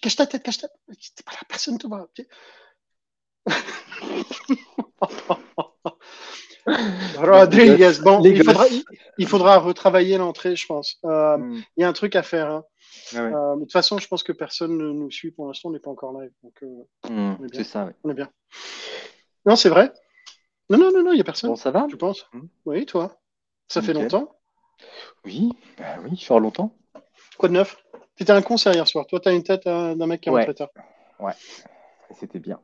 cache ta tête, cache ta tête. T'es pas là, personne te voit. Rodriguez, bon, il faudra, il faudra, retravailler l'entrée, je pense. Euh, hmm. Il y a un truc à faire. Hein. Ah euh, de toute façon, je pense que personne ne nous suit pour l'instant, on n'est pas encore live. Donc, euh, hmm, c'est ça, oui. On est bien. Non, c'est vrai. Non, non, non, il n'y a personne. Bon, ça va Tu penses hmm. Oui, toi Ça fait longtemps Oui, bah oui, ça fait longtemps. Quoi de neuf? T'étais un concert hier soir. Toi, t'as une tête d'un mec qui est ouais. Ouais, c'était bien.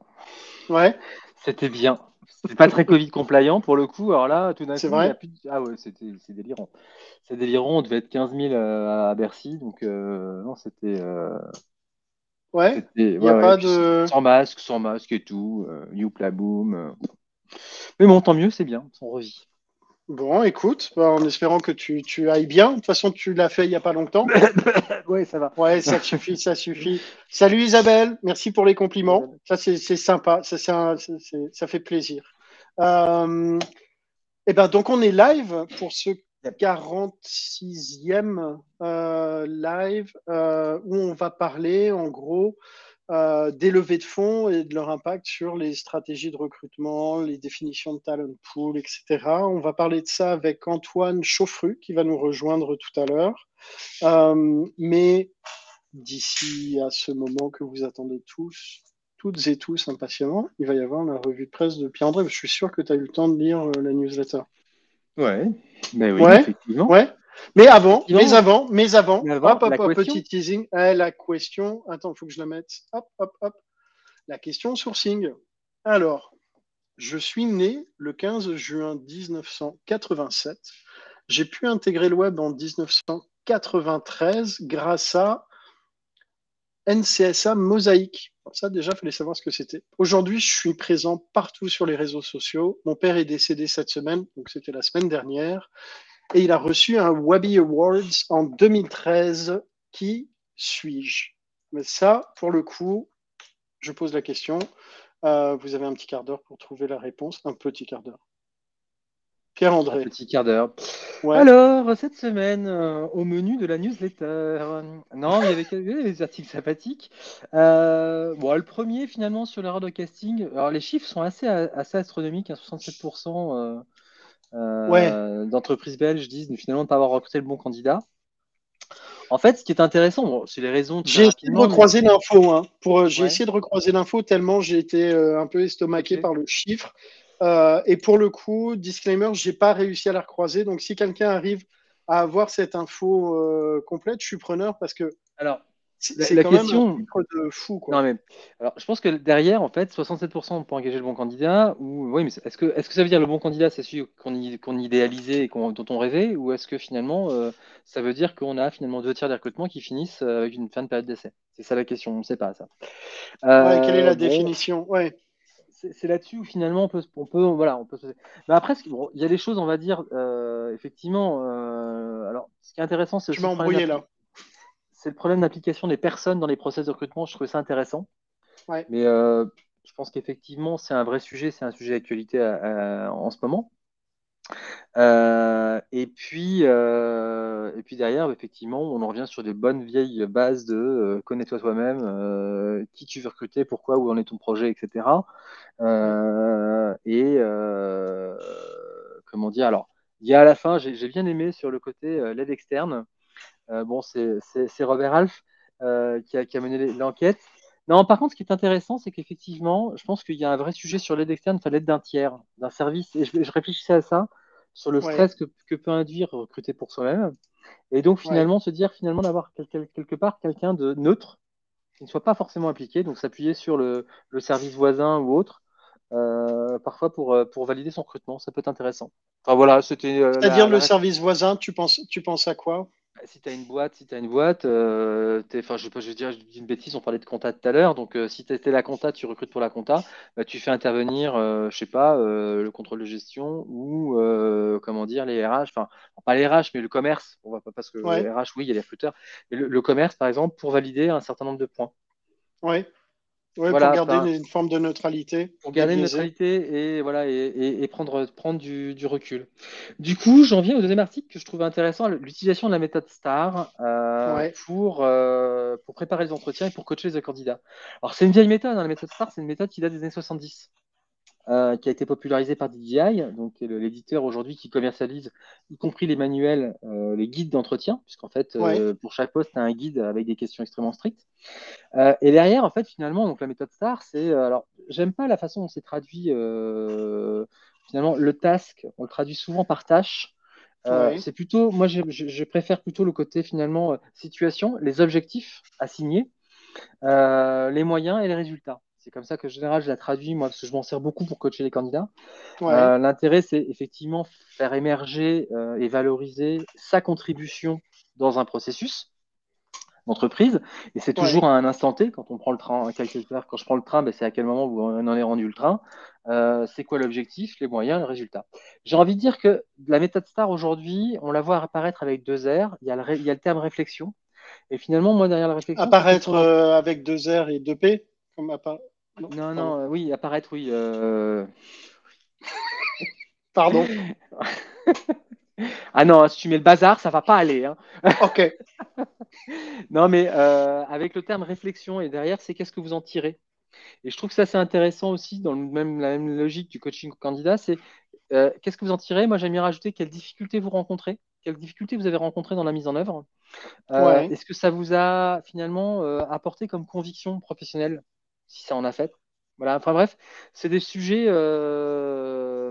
Ouais. C'était bien. C'est pas très Covid compliant pour le coup. Alors là, tout d'un coup, c'est vrai. Ah ouais, c'était c'est délirant. C'est délirant. On devait être 15 000 à Bercy, donc euh, non, c'était. Euh... Ouais. Il a pas de. Sans masque, sans masque et tout. Euh, Youpla boom. Euh. Mais bon, tant mieux, c'est bien. On revit. Bon, écoute, bah, en espérant que tu, tu, ailles bien. De toute façon, tu l'as fait il n'y a pas longtemps. oui, ça va. Ouais, ça suffit, ça suffit. Salut Isabelle, merci pour les compliments. Ça, c'est sympa, ça, ça fait plaisir. Euh, et ben, donc, on est live pour ce 46e euh, live euh, où on va parler, en gros, euh, des levées de fonds et de leur impact sur les stratégies de recrutement, les définitions de talent pool, etc. On va parler de ça avec Antoine Chauffru qui va nous rejoindre tout à l'heure. Euh, mais d'ici à ce moment que vous attendez tous, toutes et tous impatiemment, il va y avoir la revue de presse de Pierre-André. Je suis sûr que tu as eu le temps de lire euh, la newsletter. Ouais, mais oui, effectivement. Ouais. Mais avant, mais avant, mais avant, hop, hop, hop petit teasing. Eh, la question, attends, il faut que je la mette. Hop, hop, hop. La question sourcing. Alors, je suis né le 15 juin 1987. J'ai pu intégrer le web en 1993 grâce à NCSA Mosaïque. Ça, déjà, il fallait savoir ce que c'était. Aujourd'hui, je suis présent partout sur les réseaux sociaux. Mon père est décédé cette semaine, donc c'était la semaine dernière et il a reçu un Webby Awards en 2013. Qui suis-je? Mais ça, pour le coup, je pose la question. Euh, vous avez un petit quart d'heure pour trouver la réponse. Un petit quart d'heure. Pierre-André. Un petit quart d'heure. Alors, cette semaine, euh, au menu de la newsletter, non, il y avait, des articles sympathiques. Euh, bon, le premier, finalement, sur l'erreur de casting. Alors, les chiffres sont assez, assez astronomiques, 67%. Hein, euh, d'entreprises belges disent finalement ne pas avoir recruté le bon candidat. En fait, ce qui est intéressant, c'est les raisons. J'ai essayé de recroiser l'info. Hein, pour, euh, j'ai essayé de recroiser l'info tellement j'ai été euh, un peu estomaqué par le chiffre. et pour le coup, disclaimer, j'ai pas réussi à la recroiser. Donc, si quelqu'un arrive à avoir cette info complète, je suis preneur parce que. Alors, c'est la, question de fou. Quoi. Non, mais, alors, je pense que derrière, en fait, 67% pour engager le bon candidat, ou oui, mais est-ce que, est-ce que ça veut dire le bon candidat, c'est celui qu'on, qu'on idéalisait et dont on rêvait, ou est-ce que finalement, euh, ça veut dire qu'on a finalement deux tiers des recrutements qui finissent euh, avec une fin de période d'essai? C'est ça la question, on ne sait pas ça. Euh, quelle est la définition? Ouais. C'est, là-dessus où finalement on peut, on peut, voilà, on peut. Mais après, il y a des choses, on va dire, effectivement. alors, ce qui est intéressant, c'est. Tu m'as embrouillé là c'est le problème d'application des personnes dans les process de recrutement. Je trouve ça intéressant. Mais euh, je pense qu'effectivement, c'est un vrai sujet, c'est un sujet d'actualité euh, en ce moment. Euh, et, puis, et puis derrière, effectivement, on en revient sur des bonnes vieilles bases de connais-toi toi-même, qui tu veux recruter, pourquoi, où en est ton projet, etc. et comment dire? Alors, il y a à la fin, j'ai bien aimé sur le côté l'aide externe. Euh, bon, c'est Robert Alf euh, qui, a, mené l'enquête. Non, par contre, ce qui est intéressant, c'est qu'effectivement, je pense qu'il y a un vrai sujet sur l'aide externe, enfin l'aide d'un tiers, d'un service. Et je, réfléchissais à ça, sur le stress que, peut induire recruter pour soi-même. Et donc, finalement, se dire, finalement, d'avoir quelque part quelqu'un de neutre, qui ne soit pas forcément impliqué, donc s'appuyer sur le, service voisin ou autre, euh, parfois pour, pour valider son recrutement, ça peut être intéressant. Enfin voilà, c'était. C'est-à-dire le service voisin, tu penses, tu penses à quoi? Si tu as une boîte, si tu as une boîte, euh, enfin, je, je, dire, je dis une bêtise, on parlait de compta tout à l'heure. Donc, euh, si tu étais la compta, tu recrutes pour la compta, bah, tu fais intervenir, euh, je sais pas, le contrôle de gestion ou, comment dire, les RH, enfin, pas les RH, mais le commerce. On va pas parce que les RH, oui, il y a les recruteurs. Mais le, commerce, par exemple, pour valider un certain nombre de points. Oui. pour garder une forme de neutralité. Pour garder une neutralité et, voilà, et, prendre, prendre du, recul. Du coup, j'en viens au deuxième article que je trouve intéressant, l'utilisation de la méthode STAR euh, pour, euh, pour préparer les entretiens et pour coacher les candidats. Alors, c'est une vieille méthode, hein, la méthode STAR, c'est une méthode qui date des années 70. Euh, qui a été popularisé par DJI, donc l'éditeur aujourd'hui qui commercialise, y compris les manuels, euh, les guides d'entretien, puisqu'en fait, euh, pour chaque poste, tu as un guide avec des questions extrêmement strictes. et derrière, en fait, finalement, donc la méthode STAR, c'est. alors, j'aime pas la façon dont c'est traduit. finalement, le task, on le traduit souvent par tâche. C'est plutôt, moi, je, je, préfère plutôt le côté finalement situation, les objectifs assignés, les moyens et les résultats. C'est comme ça que, en général, je la traduis, moi, parce que je m'en sers beaucoup pour coacher les candidats. Euh, l'intérêt, c'est effectivement faire émerger euh, et valoriser sa contribution dans un processus d'entreprise. Et c'est toujours à un instant T, quand on prend le train, quand je prends le train, ben, c'est à quel moment vous en avez rendu le train. Euh, c'est quoi l'objectif, les moyens, le résultat. J'ai envie de dire que la méthode STAR aujourd'hui, on la voit apparaître avec deux R. Il y a le, il y a le terme réflexion. Et finalement, moi, derrière la réflexion. Apparaître avec deux R et deux P comme non, non, euh, oui, apparaître, oui. Euh. Pardon? ah non, si tu mets le bazar, ça va pas aller. Hein. ok. non, mais euh, avec le terme réflexion et derrière, c'est qu'est-ce que vous en tirez? Et je trouve que ça, c'est intéressant aussi, dans le même, la même logique du coaching candidat, c'est qu'est-ce que vous en tirez? Moi, j'aime bien rajouter quelles difficultés vous rencontrez, quelles difficultés vous avez rencontrées dans la mise en œuvre? Est-ce que ça vous a finalement apporté comme conviction professionnelle? Si ça en a fait. Voilà, enfin bref, c'est des sujets euh,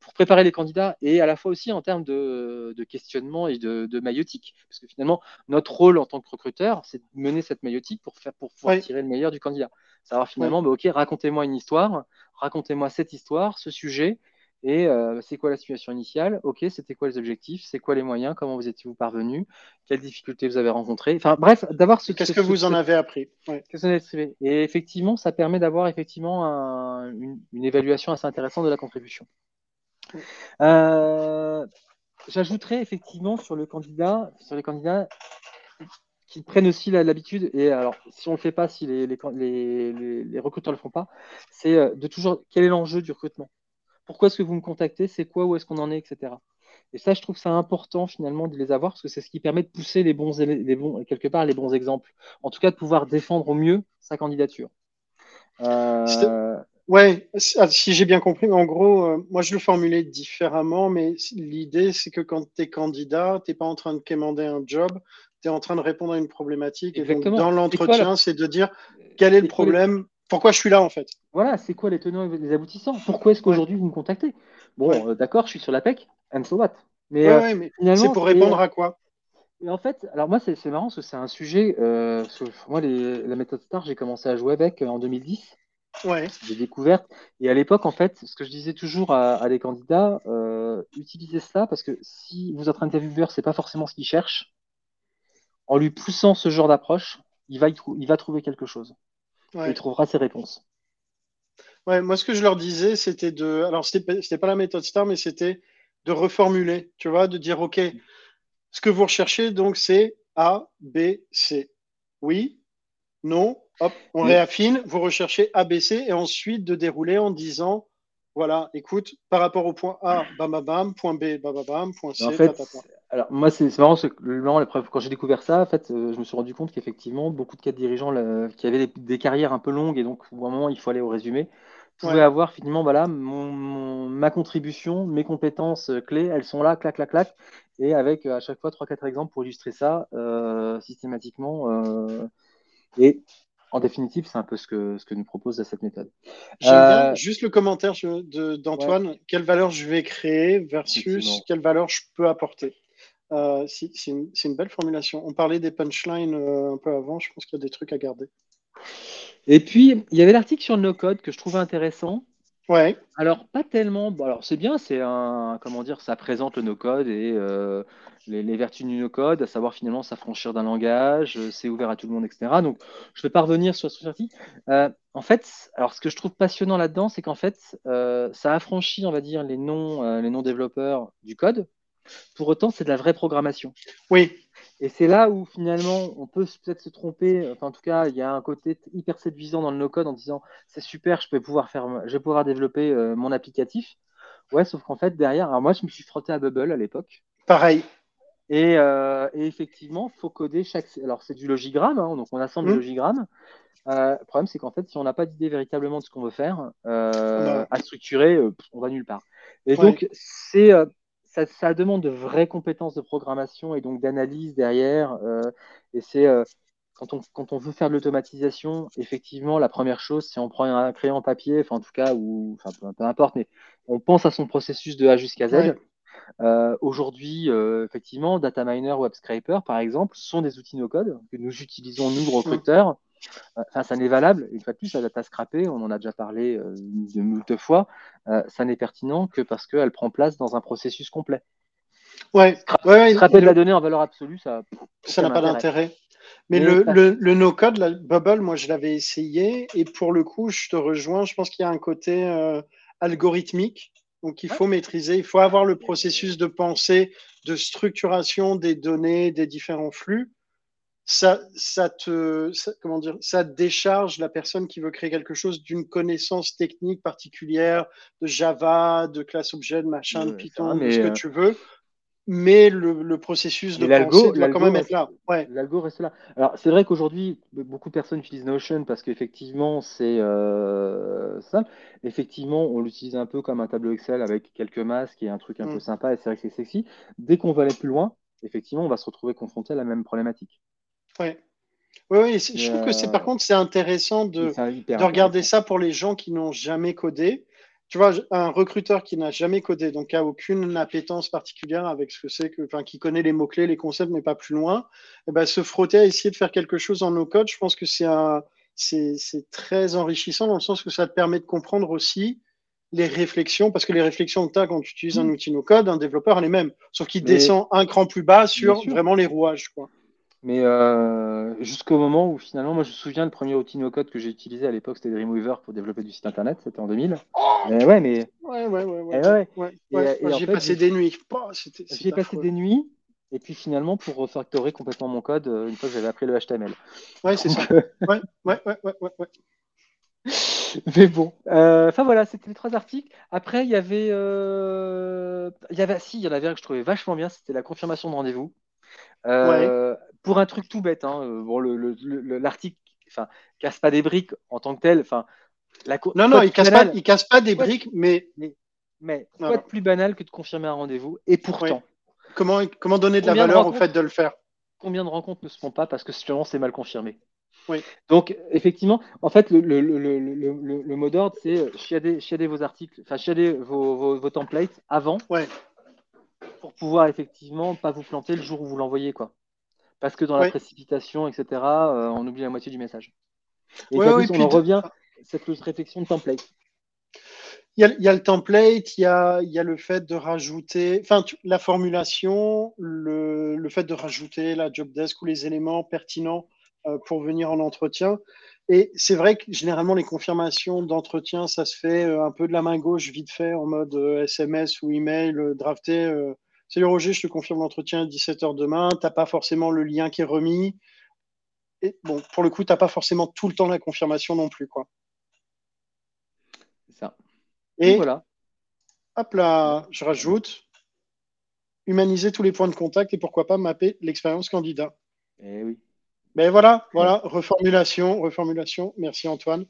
pour préparer les candidats et à la fois aussi en termes de, questionnement et de, de, maïotique. Parce que finalement, notre rôle en tant que recruteur, c'est de mener cette maïotique pour, faire, pour pouvoir tirer le meilleur du candidat. Savoir finalement, bah, ok, racontez-moi une histoire, racontez-moi cette histoire, ce sujet, et euh, c'est quoi la situation initiale? Ok, c'était quoi les objectifs? C'est quoi les moyens? Comment vous étiez-vous parvenu Quelles difficultés vous avez rencontrées? Enfin, bref, d'avoir ce. Qu'est-ce que vous en avez appris? Et effectivement, ça permet d'avoir effectivement une, évaluation assez intéressante de la contribution. Euh, j'ajouterais effectivement sur le candidat, sur les candidats qui prennent aussi l'habitude, et alors si on ne le fait pas, si les, les, les, les recruteurs ne le font pas, c'est euh, de toujours quel est l'enjeu du recrutement? Pourquoi est-ce que vous me contactez, c'est quoi, où est-ce qu'on en est, etc. Et ça, je trouve ça important finalement de les avoir parce que c'est ce qui permet de pousser les bons, les bons, quelque part les bons exemples. En tout cas, de pouvoir défendre au mieux sa candidature. Euh... Ouais, ah, si j'ai bien compris, en gros, euh, moi je le formulais différemment, mais l'idée c'est que quand tu es candidat, tu n'es pas en train de quémander un job, tu es en train de répondre à une problématique. Et donc, dans l'entretien, c'est de dire quel est le problème, pourquoi je suis là en fait? Voilà, c'est quoi les tenants et les aboutissants? Pourquoi est-ce qu'aujourd'hui vous me contactez? Bon, euh, d'accord, je suis sur la PEC, and so what Mais, euh, c'est pour répondre à quoi? et en fait, alors moi c'est marrant parce que c'est un sujet. Euh, moi, la méthode STAR, j'ai commencé à jouer avec en 2010. Ouais. J'ai découvert. Et à l'époque, en fait, ce que je disais toujours à, des candidats, utilisez ça parce que si vous êtes intervieweur, c'est pas forcément ce qu'il cherche. En lui poussant ce genre d'approche, il va, il va trouver quelque chose il trouvera ses réponses. Ouais, moi, ce que je leur disais, c'était de. Alors, ce n'était pas la méthode STAR, mais c'était de reformuler, tu vois, de dire OK, ce que vous recherchez, donc, c'est A, B, C. Oui, non, hop, on réaffine, vous recherchez A, B, C, et ensuite de dérouler en disant voilà, écoute, par rapport au point A, bam, bam, bam, point B, bam, bam, bam, point C, en fait, alors moi, c'est marrant, quand j'ai découvert ça, en fait, euh, je me suis rendu compte qu'effectivement, beaucoup de cadres dirigeants qui avaient des, carrières un peu longues et donc, au moment, il faut aller au résumé, pouvaient avoir finalement, voilà, ma contribution, mes compétences euh, clés, elles sont là, clac, clac, clac, et avec euh, à chaque fois 3-4 exemples pour illustrer ça systématiquement. et en définitive, c'est un peu ce que, ce que nous propose cette méthode. J'aime bien juste le commentaire d'Antoine. Quelle valeur je vais créer versus quelle valeur je peux apporter? Euh, c'est une, belle formulation. On parlait des punchlines euh, un peu avant, je pense qu'il y a des trucs à garder. Et puis, il y avait l'article sur le no-code que je trouvais intéressant. Ouais. Alors, pas tellement. alors, c'est bien, c'est un. Comment dire, ça présente le no-code et euh, les, vertus du no-code, à savoir finalement s'affranchir d'un langage, c'est ouvert à tout le monde, etc. Donc, je ne vais pas revenir sur ce article. en fait, alors, ce que je trouve passionnant là-dedans, c'est qu'en fait, ça affranchit, on va dire, les non, les non-développeurs du code, pour autant, c'est de la vraie programmation. Oui. Et c'est là où finalement on peut peut-être se tromper. Enfin, en tout cas, il y a un côté hyper séduisant dans le no-code en disant c'est super, je vais pouvoir faire, je vais pouvoir développer euh, mon applicatif. Ouais, sauf qu'en fait derrière, alors moi je me suis frotté à Bubble à l'époque. Pareil. Et, euh, et effectivement, faut coder chaque. Alors c'est du logigramme, hein, donc on assemble du mmh. logigramme. Euh, le problème, c'est qu'en fait, si on n'a pas d'idée véritablement de ce qu'on veut faire, bah. à structurer, on va nulle part. Et donc, c'est ça, demande de vraies compétences de programmation et donc d'analyse derrière. Euh, et c'est euh, quand, on, quand on veut faire de l'automatisation, effectivement, la première chose, si on prend un crayon papier, enfin en tout cas, ou enfin peu, importe, mais on pense à son processus de A jusqu'à Z. Euh, aujourd'hui, effectivement, Data Miner, Web Scraper, par exemple, sont des outils no-code que nous utilisons, nous, recruteurs, Enfin, ça n'est valable, une fois de plus, la data scrappée, on en a déjà parlé euh, de moult fois, euh, ça n'est pertinent que parce qu'elle prend place dans un processus complet. Ouais, Scraper de la donnée en valeur absolue, ça ça n'a pas d'intérêt. Mais, le, le, no-code, la Bubble, moi je l'avais essayé et pour le coup, je te rejoins, je pense qu'il y a un côté euh, algorithmique. Donc il faut maîtriser, il faut avoir le processus de pensée, de structuration des données, des différents flux ça, ça te, comment dire, ça décharge la personne qui veut créer quelque chose d'une connaissance technique particulière de Java, de classe objet, de machin, de Python, de ce que euh, tu veux. Mais le, processus de pensée doit quand même être là. Ouais. L'algo reste là. Alors, c'est vrai qu'aujourd'hui, beaucoup de personnes utilisent Notion parce qu'effectivement, c'est euh, simple. Effectivement, on l'utilise un peu comme un tableau Excel avec quelques masques et un truc un peu mm. sympa et c'est vrai que c'est sexy. Dès qu'on va aller plus loin, effectivement, on va se retrouver confronté à la même problématique. Oui, oui, je trouve que c'est par euh, contre c'est intéressant de, de regarder ça pour les gens qui n'ont jamais codé. Tu vois, un recruteur qui n'a jamais codé, donc qui n'a aucune appétence particulière avec ce que c'est que, enfin, qui connaît les mots-clés, les concepts, mais pas plus loin, et eh ben, se frotter à essayer de faire quelque chose en no-code, je pense que c'est c'est très enrichissant dans le sens que ça te permet de comprendre aussi les réflexions, parce que les réflexions que tu as quand tu utilises un mmh. outil no-code, un développeur, elle est même, sauf qu'il descend un cran plus bas sur vraiment les rouages. Quoi. Mais euh, jusqu'au moment où finalement, moi je me souviens, le premier outil no-code que j'ai utilisé à l'époque, c'était Dreamweaver pour développer du site internet, c'était en 2000. ouais, mais. Ouais, ouais, ouais. ouais. j'ai passé des nuits. j'ai passé des nuits, et puis finalement pour refactorer complètement mon code euh, une fois que j'avais appris le HTML. Ouais, c'est ça. ouais, ouais, ouais, ouais, ouais. Mais bon, euh, enfin voilà, c'était les trois articles. Après, il y avait, il y avait, si, il y en avait un que je trouvais vachement bien, c'était la confirmation de rendez-vous. Euh, pour un truc tout bête, hein, euh, bon, l'article le, enfin, casse pas des briques en tant que tel. Enfin, la non, non, il casse, pas, il casse pas des briques, mais. Mais, quoi de plus banal que de confirmer un rendez-vous Et pourtant. Comment, comment donner de la valeur au fait de le faire? Combien de rencontres ne se font pas parce que c'est mal confirmé oui. Donc, effectivement, en fait, le, le, le, le mot d'ordre, c'est chiader, chiader, vos articles, enfin, chiader vos, vos, vos, templates avant ouais. pour pouvoir effectivement pas vous planter le jour où vous l'envoyez, quoi parce que dans la précipitation, etc., euh, on oublie la moitié du message. Et on en revient à cette réflexion de template. Il y, a, le template, il y a, le fait de rajouter, enfin, la formulation, le, fait de rajouter la job desk ou les éléments pertinents euh, pour venir en entretien. Et c'est vrai que généralement, les confirmations d'entretien, ça se fait euh, un peu de la main gauche, vite fait, en mode SMS ou email, drafté Salut Roger, je te confirme l'entretien à 17h demain. Tu n'as pas forcément le lien qui est remis. Et bon, pour le coup, tu n'as pas forcément tout le temps la confirmation non plus. quoi. C'est ça. Et voilà. Hop là, je rajoute humaniser tous les points de contact et pourquoi pas mapper l'expérience candidat. Eh oui. Mais ben voilà, voilà, reformulation, reformulation. Merci Antoine.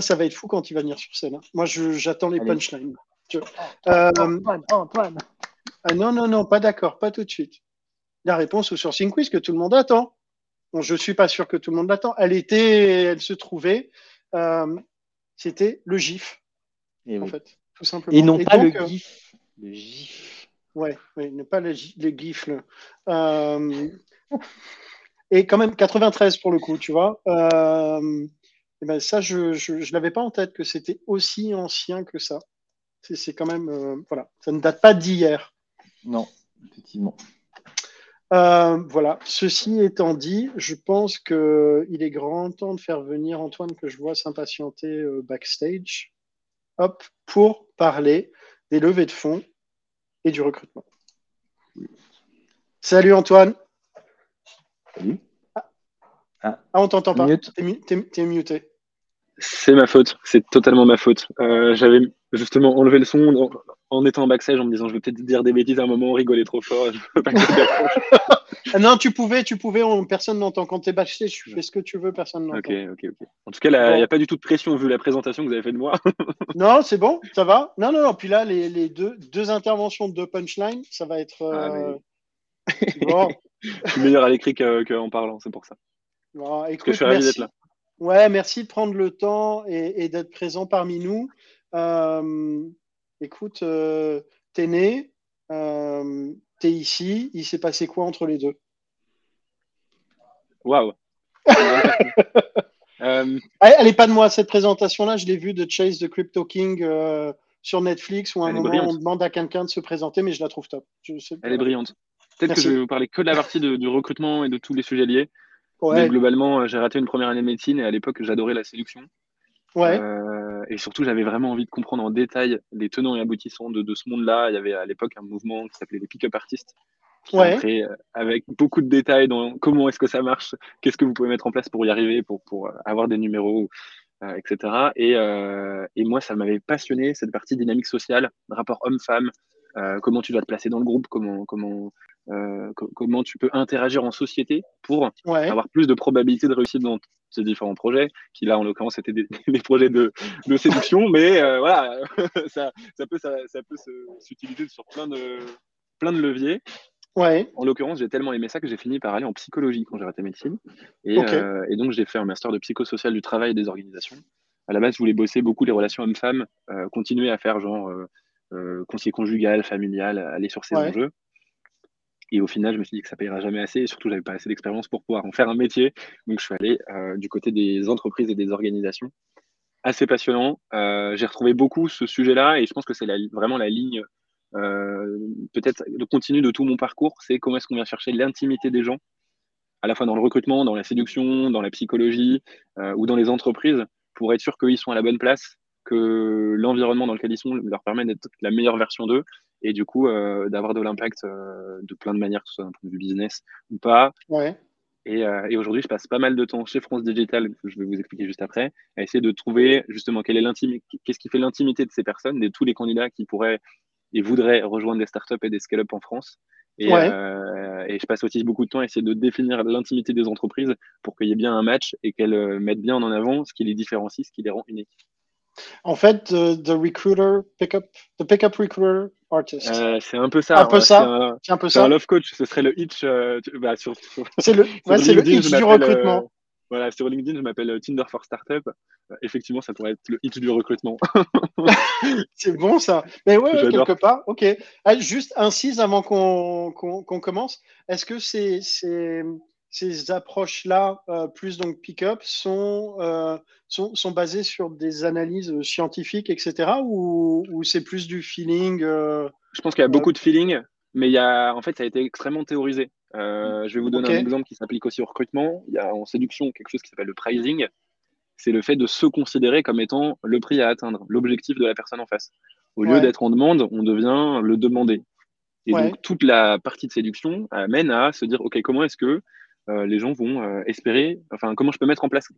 ça va être fou quand il va venir sur scène. Hein. Moi, j'attends les punchlines. Antoine, Antoine. Ah non, non, non, pas d'accord, pas tout de suite. La réponse au sourcing quiz que tout le monde attend. Bon, je ne suis pas sûr que tout le monde l'attend. Elle était, elle se trouvait, euh, c'était le GIF, Et en fait, tout simplement. Et non pas le euh, GIF. Le GIF. Ouais, ouais, pas le, GIF. Euh, et quand même 93 pour le coup, tu vois. et ben ça, je ne l'avais pas en tête que c'était aussi ancien que ça. C'est quand même, voilà, ça ne date pas d'hier. Non, effectivement. Euh, voilà, ceci étant dit, je pense qu'il est grand temps de faire venir Antoine que je vois s'impatienter euh, backstage hop, pour parler des levées de fonds et du recrutement. Salut Antoine. Salut. Ah. ah. on t'entend pas. T'es muté. C'est ma faute, c'est totalement ma faute. Euh, j'avais justement enlevé le son en, étant en backstage en me disant je vais peut-être dire des bêtises à un moment, rigoler trop fort. Non, tu pouvais, tu pouvais, personne n'entend. Quand tu es backstage, tu fais ce que tu veux, personne n'entend. Ok, ok, ok. En tout cas, il n'y a pas du tout de pression vu la présentation que vous avez fait de moi. non, c'est bon, ça va. Non, non, non. Puis là, les, deux, deux interventions de punchline, ça va être. Euh, ah, je suis meilleur à l'écrit qu'en parlant, c'est pour ça. écoute, je suis ravi d'être là. Ouais, merci de prendre le temps et, d'être présent parmi nous. Euh, écoute, euh, t'es né, euh, t'es ici, il s'est passé quoi entre les deux? Waouh Elle n'est pas de moi, cette présentation-là, je l'ai vue de Chase the Crypto King sur Netflix où à un moment on demande à quelqu'un de se présenter, mais je la trouve top. Elle est brillante. Peut-être que je vais vous parler que de la partie du recrutement et de tous les sujets liés. Mais globalement, j'ai raté une première année de médecine et à l'époque, j'adorais la séduction. Ouais. Euh, et surtout, j'avais vraiment envie de comprendre en détail les tenants et aboutissants de, ce monde-là. Il y avait à l'époque un mouvement qui s'appelait les pick-up artistes. ouais. Euh, avec beaucoup de détails dans comment est-ce que ça marche, qu'est-ce que vous pouvez mettre en place pour y arriver, pour, pour avoir des numéros, etc. Et, et, moi, ça m'avait passionné, cette partie dynamique sociale, rapport homme-femme, comment tu dois te placer dans le groupe, comment, comment, euh, comment tu peux interagir en société pour avoir plus de probabilité de réussite dans ces différents projets, qui là en l'occurrence étaient des, projets de, de, séduction, mais euh, voilà, ça, ça, peut, ça, ça peut s'utiliser sur plein de, plein de leviers. Ouais. En l'occurrence, j'ai tellement aimé ça que j'ai fini par aller en psychologie quand j'ai raté médecine. Et, euh, et donc, j'ai fait un master de psychosocial du travail et des organisations. À la base, je voulais bosser beaucoup les relations hommes-femmes, continuer à faire genre conseiller conjugal, familial, aller sur ces enjeux. Et au final, je me suis dit que ça payera jamais assez et surtout, j'avais pas assez d'expérience pour pouvoir en faire un métier. Donc, je suis allé euh, du côté des entreprises et des organisations. Assez passionnant. Euh, j'ai retrouvé beaucoup ce sujet-là et je pense que c'est vraiment la ligne euh, peut-être de continu de tout mon parcours. C'est comment est-ce qu'on vient chercher l'intimité des gens, à la fois dans le recrutement, dans la séduction, dans la psychologie ou dans les entreprises, pour être sûr qu'ils sont à la bonne place, que l'environnement dans lequel ils sont leur permet d'être la meilleure version d'eux et du coup euh, d'avoir de l'impact euh, de plein de manières, que ce soit d'un point de vue business ou pas. Ouais. Et, euh, et aujourd'hui, je passe pas mal de temps chez France Digital, que je vais vous expliquer juste après, à essayer de trouver justement quelle est l'intimité, qu'est-ce qui fait l'intimité de ces personnes, de tous les candidats qui pourraient et voudraient rejoindre des startups et des scale-up en France. Et, et, je passe aussi beaucoup de temps à essayer de définir l'intimité des entreprises pour qu'il y ait bien un match et qu'elles mettent bien en avant ce qui les différencie, ce qui les rend uniques. En fait, the, recruiter pickup, the pickup recruiter artist. Euh, c'est un peu ça. Un peu ça. C'est un, peu ça. un love coach. Ce serait le hitch. Euh, bah, sur, c'est le, le hitch du recrutement. Euh, voilà, sur LinkedIn, je m'appelle Tinder for Startup. effectivement, ça pourrait être le hitch du recrutement. c'est bon ça. Mais ouais, quelque part. Ok. Ah, juste incise avant qu'on commence. Est-ce que c'est ces approches-là, euh, plus donc pick-up, sont, euh, sont, sont, basées sur des analyses scientifiques, etc., ou, ou c'est plus du feeling euh, Je pense qu'il y a beaucoup de feeling, mais il y a, en fait, ça a été extrêmement théorisé. je vais vous donner un exemple qui s'applique aussi au recrutement. Il y a en séduction quelque chose qui s'appelle le pricing. C'est le fait de se considérer comme étant le prix à atteindre, l'objectif de la personne en face. Au lieu d'être en demande, on devient le demandé. Et donc, toute la partie de séduction amène à se dire, OK, comment est-ce que les gens vont euh, espérer, enfin, comment je peux mettre en place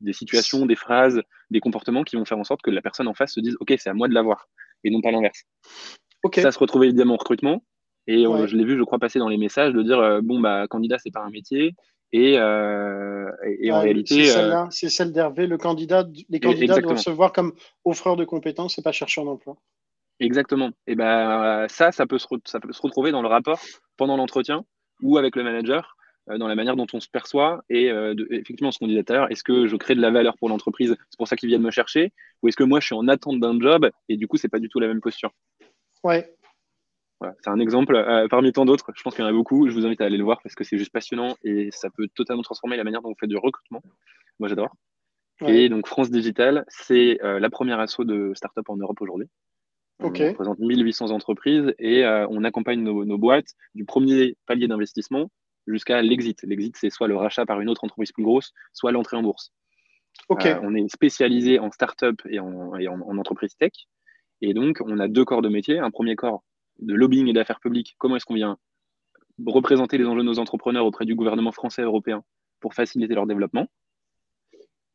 des situations, des phrases, des comportements qui vont faire en sorte que la personne en face se dise, OK, c'est à moi de l'avoir, et non pas l'inverse. Ça se retrouve évidemment au recrutement. Et euh, je l'ai vu, je crois, passer dans les messages de dire, bon, bah, candidat, c'est pas un métier. Et, et, en réalité. C'est celle d'Hervé, le candidat, les candidats doivent se voir comme offreur de compétences et pas chercheur d'emploi. Exactement. Et ben ça, ça peut, se ça peut se retrouver dans le rapport pendant l'entretien ou avec le manager euh, dans la manière dont on se perçoit et euh, effectivement ce qu'on disait tout à l'heure, est-ce que je crée de la valeur pour l'entreprise, c'est pour ça qu'ils viennent me chercher, ou est-ce que moi je suis en attente d'un job et du coup c'est pas du tout la même posture? Ouais. Voilà, c'est un exemple euh, parmi tant d'autres. Je pense qu'il y en a beaucoup. Je vous invite à aller le voir parce que c'est juste passionnant et ça peut totalement transformer la manière dont vous faites du recrutement. Moi j'adore. Et donc France Digital, c'est la première asso de start-up en Europe aujourd'hui. Okay. On représente 1800 entreprises et on accompagne nos, nos, boîtes du premier palier d'investissement jusqu'à l'exit. L'exit, c'est soit le rachat par une autre entreprise plus grosse, soit l'entrée en bourse. Euh, on est spécialisé en start-up et, en, en, entreprise tech. Et donc, on a deux corps de métier. Un premier corps de lobbying et d'affaires publiques. Comment est-ce qu'on vient représenter les enjeux de nos entrepreneurs auprès du gouvernement français et européen pour faciliter leur développement.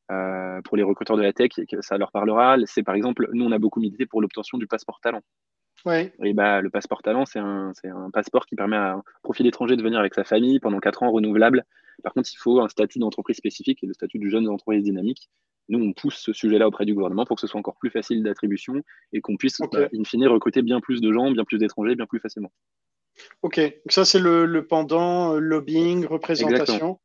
Euh, pour les recruteurs de la tech, ça leur parlera. C'est par exemple, nous, on a beaucoup milité pour l'obtention du passeport talent. Ouais. Et bah, le passeport talent, c'est un, un, passeport qui permet à un profil étranger de venir avec sa famille pendant 4 ans renouvelable. Par contre, il faut un statut d'entreprise spécifique et le statut du jeune entreprise dynamique. Nous, on pousse ce sujet-là auprès du gouvernement pour que ce soit encore plus facile d'attribution et qu'on puisse, bah, in fine, recruter bien plus de gens, bien plus d'étrangers, bien plus facilement. Ok, donc ça c'est le, pendant euh, lobbying, représentation.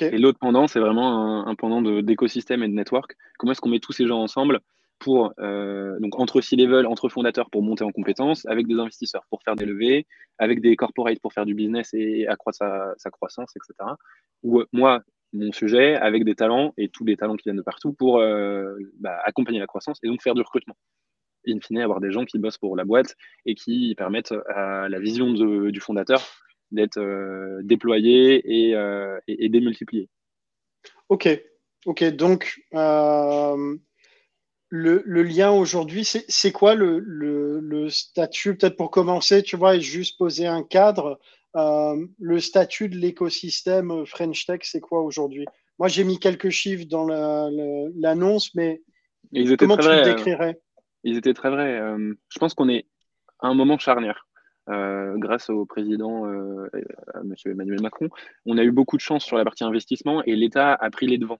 Et l'autre pendant, c'est vraiment un, pendant d'écosystème et de network. Comment est-ce qu'on met tous ces gens ensemble? Pour, euh, donc entre C-level, entre fondateurs pour monter en compétences, avec des investisseurs pour faire des levées, avec des corporates pour faire du business et accroître sa, croissance, etc. Ou moi, mon sujet, avec des talents et tous les talents qui viennent de partout pour euh, bah, accompagner la croissance et donc faire du recrutement. In fine, avoir des gens qui bossent pour la boîte et qui permettent à la vision du fondateur d'être euh, déployé euh, et, et, démultiplié. Ok, ok. Donc, euh, le, lien aujourd'hui, c'est quoi le, statut Peut-être pour commencer, tu vois, et juste poser un cadre. le statut de l'écosystème French Tech, c'est quoi aujourd'hui? Moi, j'ai mis quelques chiffres dans l'annonce, mais comment tu le décrirais? Ils étaient très vrais. je pense qu'on est à un moment charnière. Euh, grâce au président euh, M. Emmanuel Macron, on a eu beaucoup de chance sur la partie investissement et l'État a pris les devants.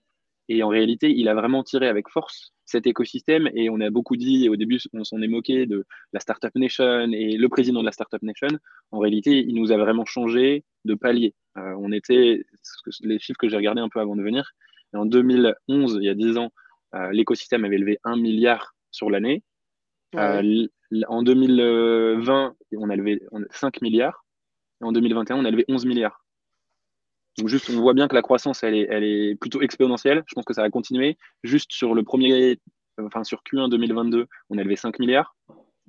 Et en réalité, il a vraiment tiré avec force cet écosystème et on a beaucoup dit, au début, on s'en est moqué de la Startup Nation et le président de la Startup Nation. En réalité, il nous a vraiment changé de palier. Euh, on était, les chiffres que j'ai regardés un peu avant de venir, en 2011, il y a 10 ans, l'écosystème avait levé 1 milliard sur l'année. En 2020, on a levé 5 milliards. Et en 2021, on a levé 11 milliards. Donc juste, on voit bien que la croissance, elle est, elle est plutôt exponentielle. Je pense que ça va continuer. Juste sur le premier, enfin sur Q1 2022, on a levé 5 milliards.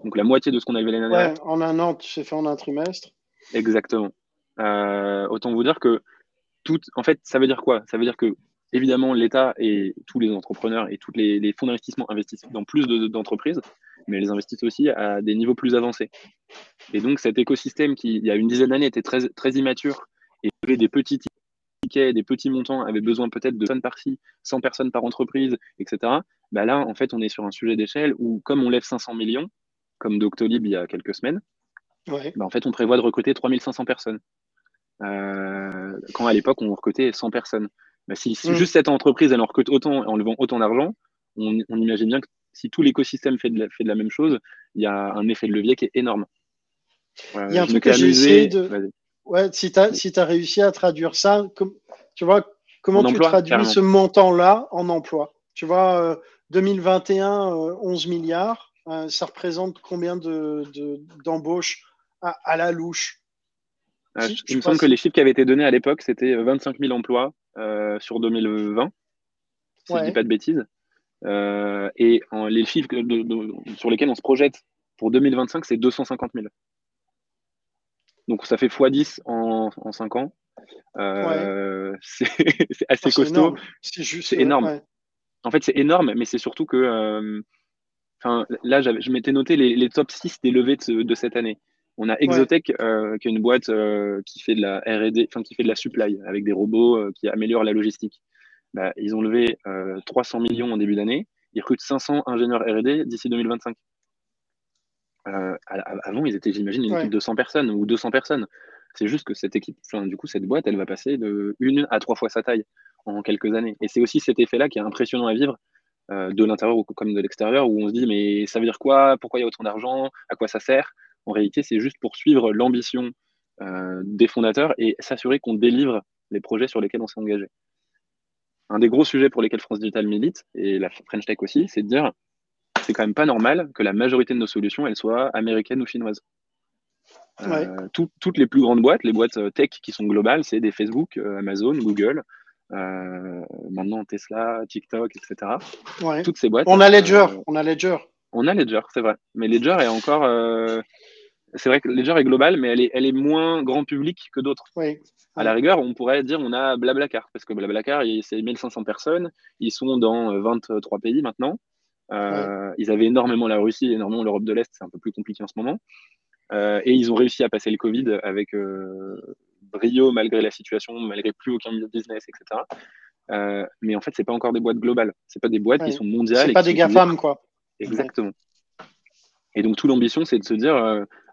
Donc la moitié de ce qu'on a levé l'année dernière. Ouais, en un an, tu sais fait en un trimestre. Exactement. Euh, autant vous dire que tout, en fait, ça veut dire quoi? Ça veut dire que évidemment, l'État et tous les entrepreneurs et tous les, fonds d'investissement investissent dans plus d'entreprises, mais ils investissent aussi à des niveaux plus avancés. Et donc, cet écosystème qui, il y a une dizaine d'années, était très, très immature et avait des petits tickets, des petits montants, avait besoin peut-être de 100 par-ci, 100 personnes par entreprise, etc. Bah là, en fait, on est sur un sujet d'échelle où, comme on lève 500 millions, comme Doctolib il y a quelques semaines, bah, en fait, on prévoit de recruter 3500 personnes. Euh, quand à l'époque, on recrutait 100 personnes. Bah, si, mm. juste cette entreprise, elle en recrute autant en levant autant d'argent, on, imagine bien que si tout l'écosystème fait, de la, fait de la même chose, il y a un effet de levier qui est énorme. il y a un truc que j'ai essayé de. Ouais, si tu as, si as réussi à traduire ça, tu vois, comment tu traduis ce montant-là en emploi? Tu vois, 2021, euh, 11 euh, milliards, euh, ça représente combien d'embauches de, à, la louche? Il me semble que les chiffres qui avaient été donnés à l'époque, c'était 25 000 emplois sur 2020, si je ne dis pas de bêtises. Et les chiffres sur lesquels on se projette pour 2025, c'est 250 000. Donc ça fait x10 en, en 5 ans. Euh, c'est assez costaud. C'est énorme. En fait, c'est énorme, mais c'est surtout que. là, je m'étais noté les, top 6 des levées de cette année. On a Exotech, euh, qui est une boîte euh, qui fait de la R&D, enfin qui fait de la supply avec des robots euh, qui améliorent la logistique. Bah, ils ont levé 300 millions en début d'année. Ils recrutent 500 ingénieurs R&D d'ici 2025. Avant, ils étaient, j'imagine, une équipe de 100 personnes ou 200 personnes. C'est juste que cette équipe, du coup, cette boîte, elle va passer de une à trois fois sa taille en quelques années. Et c'est aussi cet effet-là qui est impressionnant à vivre de l'intérieur comme de l'extérieur, où on se dit, mais ça veut dire quoi? Pourquoi il y a autant d'argent? À quoi ça sert? En réalité, c'est juste pour suivre l'ambition euh, des fondateurs et s'assurer qu'on délivre les projets sur lesquels on s'est engagé. Un des gros sujets pour lesquels France Digital milite, et la French Tech aussi, c'est de dire c'est quand même pas normal que la majorité de nos solutions elles soient américaines ou chinoises. Euh, toutes les plus grandes boîtes, les boîtes euh, tech qui sont globales, c'est des Facebook, Amazon, Google, maintenant Tesla, TikTok, etc. Toutes ces boîtes. On a Ledger, on a Ledger. On a Ledger, c'est vrai. Mais Ledger est encore. Euh, c'est vrai que Ledger est global, mais elle est, elle est moins grand public que d'autres. À la rigueur, on pourrait dire on a Blablacar, parce que Blablacar, c'est 1500 personnes. Ils sont dans 23 euh, pays maintenant. Euh, ils avaient énormément la Russie, énormément l'Europe de l'Est, c'est un peu plus compliqué en ce moment. et ils ont réussi à passer le Covid avec brio malgré la situation, malgré plus aucun business, etc. mais en fait, c'est pas encore des boîtes globales. C'est pas des boîtes qui sont mondiales. C'est pas des GAFAM, quoi. Exactement. Et donc, toute l'ambition, c'est de se dire,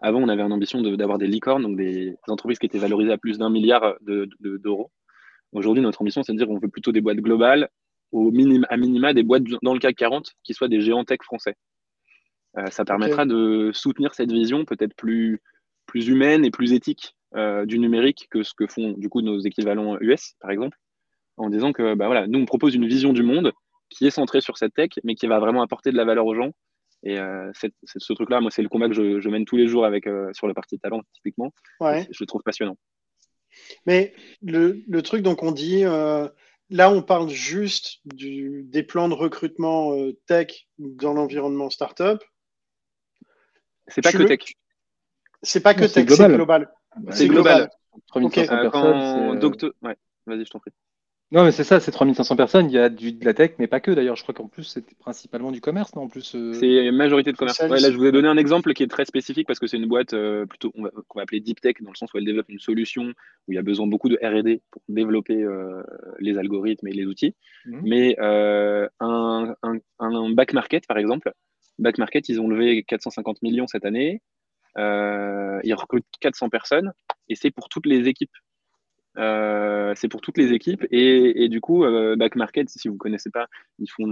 avant, on avait une ambition d'avoir des licornes, donc des entreprises qui étaient valorisées à plus d'un milliard d'euros. Aujourd'hui, notre ambition, c'est de dire qu'on veut plutôt des boîtes globales, au minima, à minima des boîtes dans le CAC 40 qui soient des géants tech français. Euh, ça permettra de soutenir cette vision peut-être plus, plus humaine et plus éthique euh, du numérique que ce que font du coup nos équivalents US, par exemple, en disant que bah, voilà, nous, on propose une vision du monde qui est centrée sur cette tech, mais qui va vraiment apporter de la valeur aux gens. Et euh, ce truc-là, moi, c'est le combat que je, mène tous les jours avec, sur le parti talent, typiquement. Je le trouve passionnant. Mais le, le truc, donc, on dit, là, on parle juste du, des plans de recrutement tech dans l'environnement startup. C'est pas que tech. C'est pas que tech, c'est global. C'est global. Vas-y, je t'en prie. Non, mais c'est ça, c'est 3500 personnes. Il y a du, de la tech, mais pas que. D'ailleurs, je crois qu'en plus, c'était principalement du commerce, non En plus. Euh, c'est majorité de commerce. là, je vous ai donné un exemple qui est très spécifique parce que c'est une boîte euh, plutôt qu'on va, appeler deep tech dans le sens où elle développe une solution où il y a besoin beaucoup de R&D pour développer euh, les algorithmes et les outils. Mhm. Mais un, un, un, back market, par exemple, back market, ils ont levé 450 millions cette année. ils recrutent 400 personnes et c'est pour toutes les équipes euh, c'est pour toutes les équipes et, et du coup, euh, Back Market, si vous connaissez pas, ils font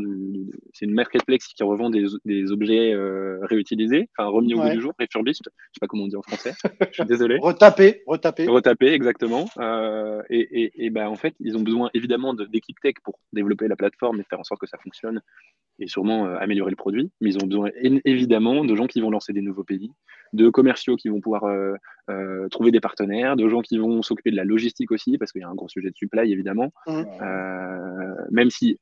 c'est une marketplace qui revend des, des objets euh, réutilisés, enfin remis au bout du jour, refurbished. Je sais pas comment on dit en français. Je suis désolé. Retaper, retaper. Retaper, exactement. Euh, et, et, et ben en fait, ils ont besoin évidemment d'équipes tech pour développer la plateforme et faire en sorte que ça fonctionne et sûrement améliorer le produit. Mais ils ont besoin évidemment de gens qui vont lancer des nouveaux pays, de commerciaux qui vont pouvoir euh, euh, trouver des partenaires, de gens qui vont s'occuper de la logistique aussi, parce qu'il y a un gros sujet de supply évidemment. Mmh. même si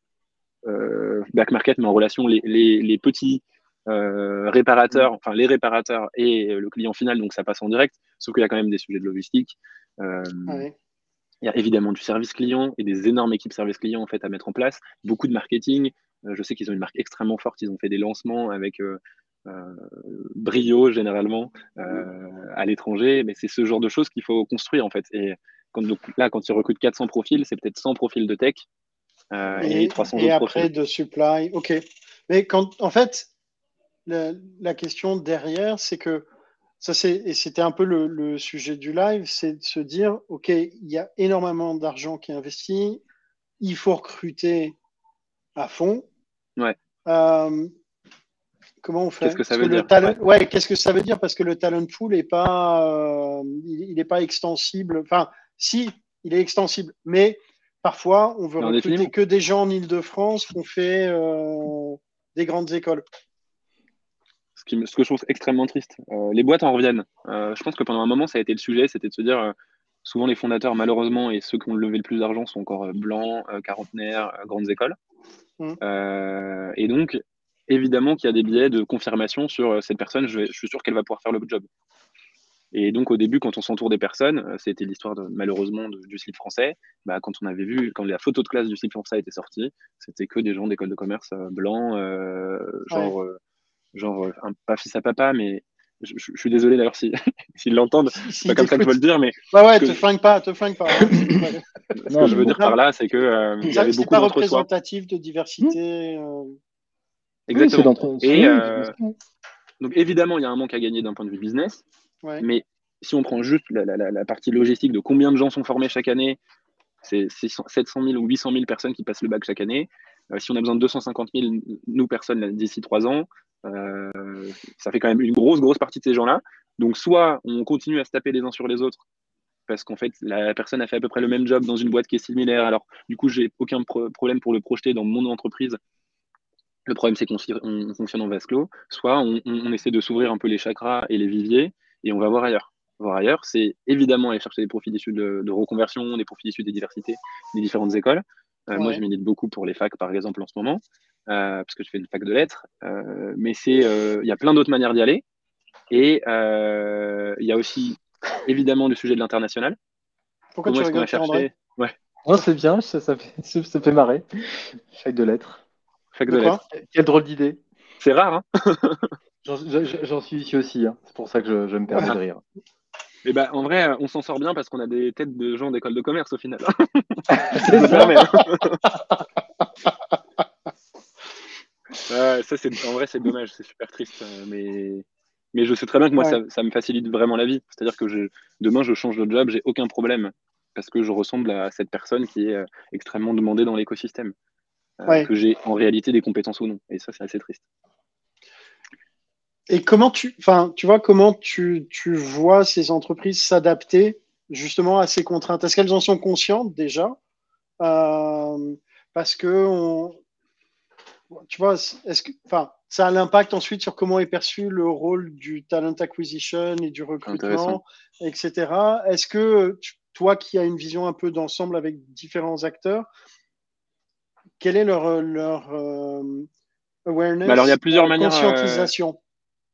Back Market met en relation les, les, petits réparateurs, mmh. enfin les réparateurs et le client final, donc ça passe en direct, sauf qu'il y a quand même des sujets de logistique. Il y a évidemment du service client et des énormes équipes service client en fait à mettre en place, beaucoup de marketing, euh, je sais qu'ils ont une marque extrêmement forte. Ils ont fait des lancements avec euh, euh, brio généralement à l'étranger, mais c'est ce genre de choses qu'il faut construire en fait. Et quand, donc, là, quand ils recrutent 400 profils, c'est peut-être 100 profils de tech et, 300 et après de supply. Ok. Mais quand, en fait, la, question derrière, c'est que ça, c'est, et c'était un peu le, le, sujet du live, c'est de se dire, OK, il y a énormément d'argent qui est investi, il faut recruter à fond, Ouais. Euh, comment on fait Qu'est-ce que ça veut dire ouais. qu'est-ce que ça veut dire Parce que le talent pool n'est pas, euh, il n'est pas extensible. Enfin, si, il est extensible, mais parfois, on veut recruter que des gens en Ile-de-France qu'on fait euh, des grandes écoles. Ce, qui, ce, que je trouve extrêmement triste. les boîtes en reviennent. je pense que pendant un moment, ça a été le sujet, c'était de se dire, souvent les fondateurs, malheureusement, et ceux qui ont levé le plus d'argent sont encore blancs, quarantenaires, grandes écoles. Mmh. Euh, et donc, évidemment qu'il y a des biais de confirmation sur euh, cette personne, je, suis sûr qu'elle va pouvoir faire le job. Et donc au début, quand on s'entoure des personnes, euh, c'était l'histoire malheureusement du slip français. Bah, quand on avait vu, quand la photo de classe du slip français était sortie, c'était que des gens d'école de commerce blancs, genre, genre pas fils à papa, mais je, suis désolé d'ailleurs s'ils si, l'entendent, c'est pas comme ça que je veux le dire, mais. Ouais, ouais, te flingue pas, te flingue pas. Hein. Ce que je veux dire par là, c'est que euh, il y avait beaucoup pas représentatif de diversité. Euh. Exactement. Et euh, donc évidemment, il y a un manque à gagner d'un point de vue business, mais si on prend juste la, la, la, partie logistique de combien de gens sont formés chaque année, c'est 700 000 ou 800 000 personnes qui passent le bac chaque année. si on a besoin de 250 000, nous, personnes, d'ici trois ans, ça fait quand même une grosse, grosse partie de ces gens-là. Donc, soit on continue à se taper les uns sur les autres parce qu'en fait, la personne a fait à peu près le même job dans une boîte qui est similaire. Alors, du coup, j'ai aucun problème pour le projeter dans mon entreprise. Le problème, c'est qu'on fonctionne en vase clos. Soit on, essaie de s'ouvrir un peu les chakras et les viviers et on va voir ailleurs. Voir ailleurs, c'est évidemment aller chercher des profils issus de, reconversion, des profils issus des diversités, des différentes écoles. Euh, moi, je milite beaucoup pour les facs, par exemple, en ce moment, euh, parce que je fais une fac de lettres. Euh, mais c'est, il y a plein d'autres manières d'y aller. Et il y a aussi évidemment le sujet de l'international. Pourquoi tu rigoles, cherché? Ouais. Oh, c'est bien, ça, ça, fait, ça, fait, marrer. Fac de lettres. Fac de, lettres. Quelle drôle d'idée. C'est rare, hein J'en suis ici aussi, hein. c'est pour ça que je, me permets de rire. Eh ben, en vrai, on s'en sort bien parce qu'on a des têtes de gens d'école de commerce au final. ça, c'est, en vrai, c'est dommage, c'est super triste. Euh, mais, mais je sais très bien que moi, ça, me facilite vraiment la vie. C'est-à-dire que je, demain, je change de job, j'ai aucun problème parce que je ressemble à cette personne qui est euh, extrêmement demandée dans l'écosystème. Euh, que j'ai en réalité des compétences ou non. Et ça, c'est assez triste. Et comment tu, enfin, tu vois, comment tu, tu vois ces entreprises s'adapter justement à ces contraintes? Est-ce qu'elles en sont conscientes déjà? Euh, Parce que, on, tu vois, est-ce que, enfin, ça a l'impact ensuite sur comment est perçu le rôle du talent acquisition et du recrutement, etc. Est-ce que toi qui as une vision un peu d'ensemble avec différents acteurs, quelle est leur, leur euh, awareness bah Alors, il y a plusieurs manières. Conscientisation?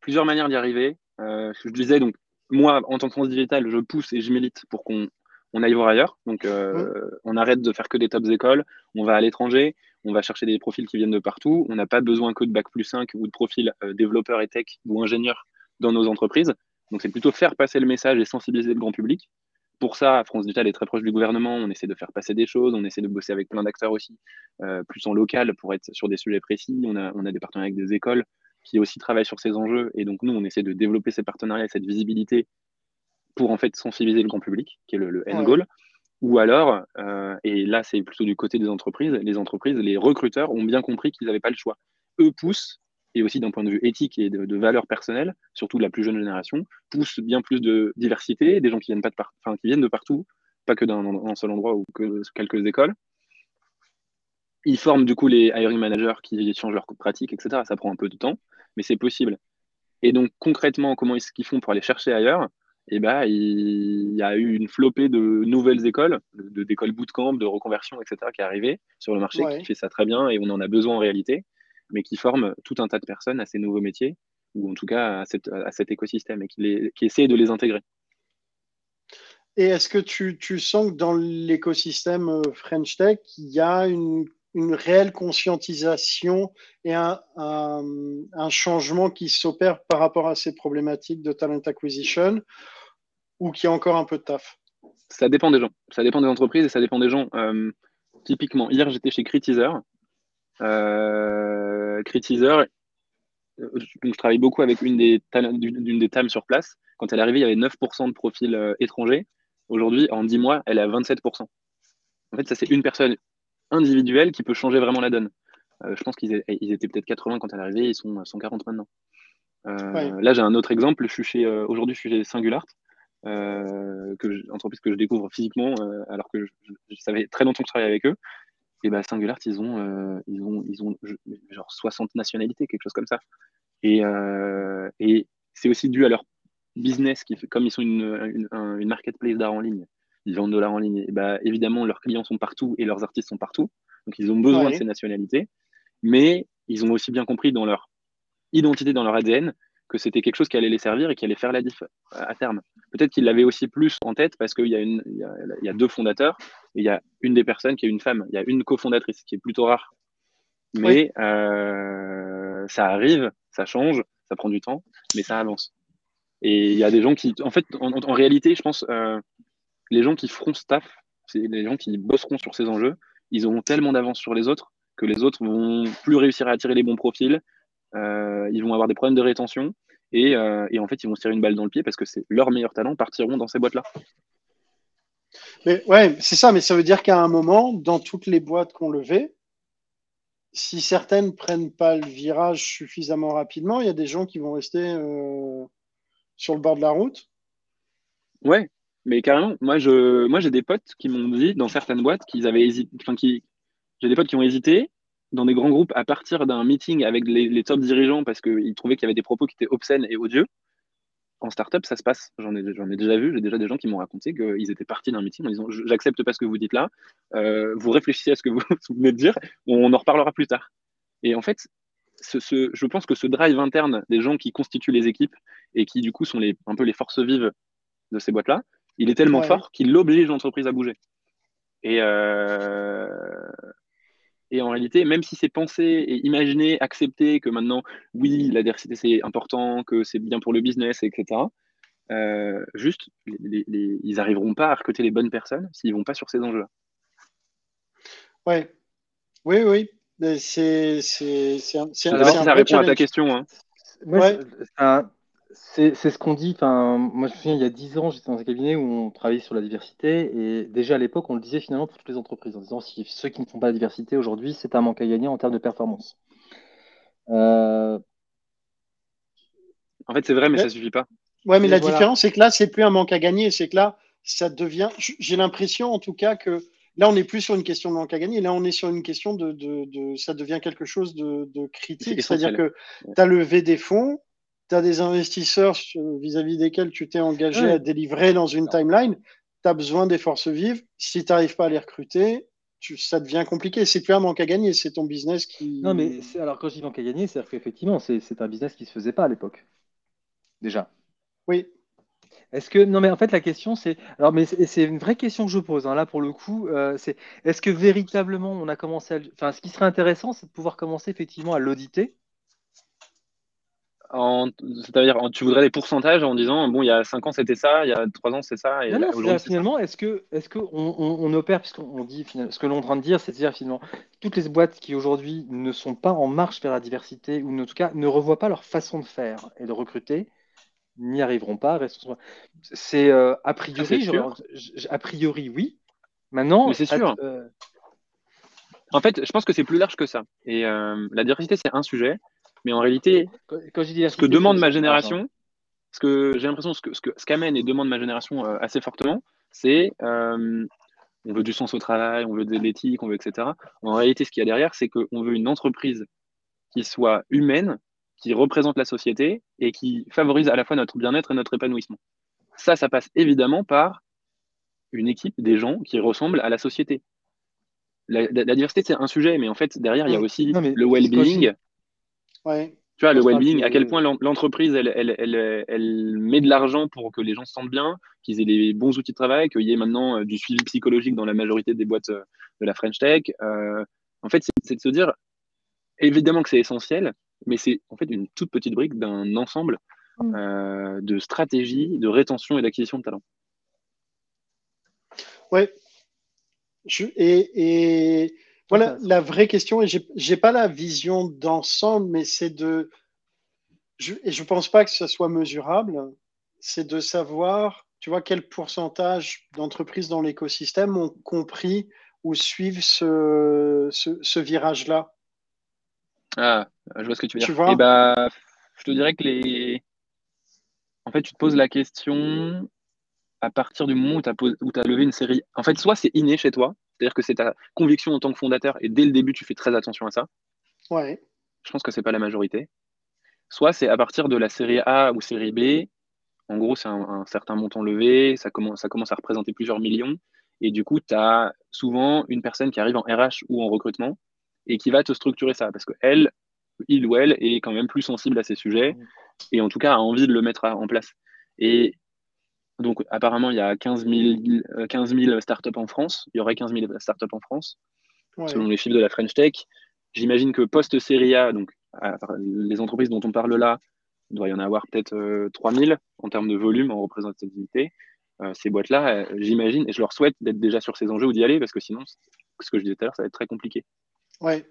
plusieurs manières d'y arriver. Euh, je disais, donc, moi, en tant que France Digital, je pousse et je milite pour qu'on on aille voir ailleurs. Donc, euh, on arrête de faire que des tops écoles. On va à l'étranger. On va chercher des profils qui viennent de partout. On n'a pas besoin que de bac plus 5 ou de profils euh, développeurs et tech ou ingénieurs dans nos entreprises. Donc, c'est plutôt faire passer le message et sensibiliser le grand public. Pour ça, France Digital est très proche du gouvernement. On essaie de faire passer des choses. On essaie de bosser avec plein d'acteurs aussi, euh, plus en local pour être sur des sujets précis. On a, on a des partenariats avec des écoles qui aussi travaillent sur ces enjeux. Et donc, nous, on essaie de développer ces partenariats et cette visibilité pour en fait sensibiliser le grand public, qui est le, end goal. Ou alors, euh, et là, c'est plutôt du côté des entreprises, les entreprises, les recruteurs ont bien compris qu'ils n'avaient pas le choix. Eux poussent, et aussi d'un point de vue éthique et de, de valeur personnelle, surtout de la plus jeune génération, poussent bien plus de diversité, des gens qui viennent, pas de enfin, qui viennent de partout, pas que d'un seul endroit ou que quelques écoles. Ils forment du coup les hiring managers qui changent leurs pratiques, etc. Ça prend un peu de temps mais c'est possible. Et donc, concrètement, comment est-ce qu'ils font pour aller chercher ailleurs? Eh ben, il y a eu une flopée de nouvelles écoles, d'écoles bootcamp, de reconversion, etc., qui est arrivée sur le marché, qui fait ça très bien et on en a besoin en réalité, mais qui forment tout un tas de personnes à ces nouveaux métiers, ou en tout cas à, cet écosystème, et qui, les, qui essaie de les intégrer. Et est-ce que tu, tu, sens que dans l'écosystème euh, French Tech, il y a une une réelle conscientisation et un, changement qui s'opère par rapport à ces problématiques de talent acquisition ou qui a encore un peu de taf? Ça dépend des gens, ça dépend des entreprises et ça dépend des gens. Euh, typiquement, hier j'étais chez Critizer. Euh, Euh, je travaille beaucoup avec une des, d'une des TAM sur place. Quand elle est arrivée, il y avait 9% de profils euh, étrangers. Aujourd'hui, en 10 mois, elle est à 27%. En fait, ça, c'est une personne individuel qui peut changer vraiment la donne. Euh, je pense qu'ils étaient peut-être 80 quand elle est arrivée, ils sont 140 maintenant. Euh, là, j'ai un autre exemple. Je euh, aujourd'hui, je suis chez Singulart, que entreprise que je découvre physiquement, alors que je, savais très longtemps que je travaillais avec eux. Et bah, Singulart, ils ont, ils ont, ils ont genre 60 nationalités, quelque chose comme ça. Et, et c'est aussi dû à leur business, qui comme ils sont une, une, une marketplace d'art en ligne ils vendent de l'art en ligne. Et bah, évidemment, leurs clients sont partout et leurs artistes sont partout. Donc, ils ont besoin de ces nationalités. Mais ils ont aussi bien compris dans leur identité, dans leur ADN, que c'était quelque chose qui allait les servir et qui allait faire la diff à terme. Peut-être qu'ils l'avaient aussi plus en tête parce qu'il y, a il y, a deux fondateurs et il y a une des personnes qui est une femme. Il y a une cofondatrice qui est plutôt rare. Mais euh, ça arrive, ça change, ça prend du temps, mais ça avance. Et il y a des gens qui, en fait, en, réalité, je pense, euh, les gens qui feront staff, c'est les gens qui bosseront sur ces enjeux, ils auront tellement d'avance sur les autres que les autres vont plus réussir à attirer les bons profils, euh, ils vont avoir des problèmes de rétention euh, et, en fait ils vont se tirer une balle dans le pied parce que c'est leurs meilleurs talents partiront dans ces boîtes-là. Mais ouais, c'est ça, mais ça veut dire qu'à un moment, dans toutes les boîtes qu'on levait, si certaines prennent pas le virage suffisamment rapidement, il y a des gens qui vont rester euh, sur le bord de la route. Ouais, mais carrément, moi, je, moi, j'ai des potes qui m'ont dit dans certaines boîtes qu'ils avaient hésité, enfin, qui, j'ai des potes qui ont hésité dans des grands groupes à partir d'un meeting avec les, top dirigeants parce qu'ils trouvaient qu'il y avait des propos qui étaient obscènes et odieux. En startup, ça se passe. J'en ai, j'en ai déjà vu, j'ai déjà des gens qui m'ont raconté qu'ils étaient partis d'un meeting en disant J'accepte pas ce que vous dites là, euh, vous réfléchissez à ce que vous, venez de dire, on en reparlera plus tard. Et en fait, ce, ce, je pense que ce drive interne des gens qui constituent les équipes et qui, du coup, sont les, un peu les forces vives de ces boîtes-là, il est tellement fort qu'il oblige l'entreprise à bouger. Et, euh, et en réalité, même si c'est pensé et imaginé, accepté que maintenant, oui, la diversité c'est important, que c'est bien pour le business, etc., juste, ils n'arriveront pas à recruter les bonnes personnes s'ils ne vont pas sur ces enjeux-là. Ouais. Oui, oui. C'est c'est ça répond à ta question. Hein. C'est ce qu'on dit. Enfin, moi, je me souviens, il y a 10 ans, j'étais dans un cabinet où on travaillait sur la diversité. Et déjà à l'époque, on le disait finalement pour toutes les entreprises, en disant si ceux qui ne font pas la diversité aujourd'hui, c'est un manque à gagner en termes de performance. Euh, en fait, c'est vrai, mais, ça ça suffit pas. Ouais, mais la différence, c'est que là, c'est plus un manque à gagner. C'est que là, ça devient. J'ai l'impression, en tout cas, que Là, on n'est plus sur une question de manque à gagner. Là, on est sur une question de, de, ça devient quelque chose de, critique. C'est-à-dire que tu as levé des fonds, tu as des investisseurs vis-à-vis desquels tu t'es engagé à délivrer dans une timeline. Tu as besoin des forces vives. Si tu n'arrives pas à les recruter, ça devient compliqué. C'est plus un manque à gagner, c'est ton business qui. Non, mais alors quand je dis manque à gagner, c'est-à-dire qu'effectivement, c'est un business qui ne se faisait pas à l'époque. Déjà. Oui, est-ce que non mais en fait la question c'est alors mais c'est une vraie question que je pose hein, là pour le coup euh, c'est est-ce que véritablement on a commencé à enfin ce qui serait intéressant c'est de pouvoir commencer effectivement à l'auditer c'est-à-dire tu voudrais des pourcentages en disant bon il y a 5 ans c'était ça il y a 3 ans c'est ça et non, finalement est-ce que est-ce que on, opère puisqu'on dit ce que l'on est en train de dire c'est à dire finalement toutes les boîtes qui aujourd'hui ne sont pas en marche vers la diversité ou en tout cas ne revoient pas leur façon de faire et de recruter n'y arriveront pas. C'est euh, a priori, a priori oui. Maintenant, c'est sûr. Euh, en fait, je pense que c'est plus large que ça. Et euh, la diversité, c'est un sujet, mais en réalité, quand, je dis ce que demande ma génération, ce que j'ai l'impression, ce que ce, qu'amène et demande ma génération assez fortement, c'est on veut du sens au travail, on veut de l'éthique, on veut etc. En réalité, ce qu'il y a derrière, c'est qu'on veut une entreprise qui soit humaine, qui représente la société et qui favorise à la fois notre bien-être et notre épanouissement. Ça, ça passe évidemment par une équipe, des gens qui ressemblent à la société. La, diversité, c'est un sujet, mais en fait, derrière, il y a aussi le well-being. Ouais. Tu vois, le well-being, à quel point l'entreprise, elle, elle, elle, elle, met de l'argent pour que les gens se sentent bien, qu'ils aient les bons outils de travail, qu'il y ait maintenant euh, du suivi psychologique dans la majorité des boîtes euh, de la French Tech. Euh, en fait, c'est de se dire, évidemment que c'est essentiel, mais c'est en fait une toute petite brique d'un ensemble mm. euh, de stratégies de rétention et d'acquisition de talent. Ouais. et, voilà, la vraie question, et je n'ai pas la vision d'ensemble, mais c'est de. Je, et je ne pense pas que ce soit mesurable, c'est de savoir, tu vois, quel pourcentage d'entreprises dans l'écosystème ont compris ou suivent ce, ce virage-là. Ah, je vois ce que tu veux dire. Et eh bah, je te dirais que les. En fait, tu te poses la question à partir du moment où tu as, as, levé une série. En fait, soit c'est inné chez toi, c'est-à-dire que c'est ta conviction en tant que fondateur et dès le début, tu fais très attention à ça. Ouais. Je pense que c'est pas la majorité. Soit c'est à partir de la série A ou série B. En gros, c'est un, certain montant levé, ça commence, ça commence à représenter plusieurs millions. Et du coup, tu as souvent une personne qui arrive en RH ou en recrutement et qui va te structurer ça. Parce que elle, il ou elle est quand même plus sensible à ces sujets et en tout cas a envie de le mettre en place. Et donc, apparemment, il y a 15 000, 15 startups en France. Il y aurait 15 000 startups en France, selon les chiffres de la French Tech. J'imagine que post-série A, donc les entreprises dont on parle là, il doit y en avoir peut-être 3 euh, 000 en termes de volume, en représentativité. Euh, ces boîtes-là, euh, j'imagine, et je leur souhaite d'être déjà sur ces enjeux ou d'y aller, parce que sinon, ce que je disais tout à l'heure, ça va être très compliqué. Ouais.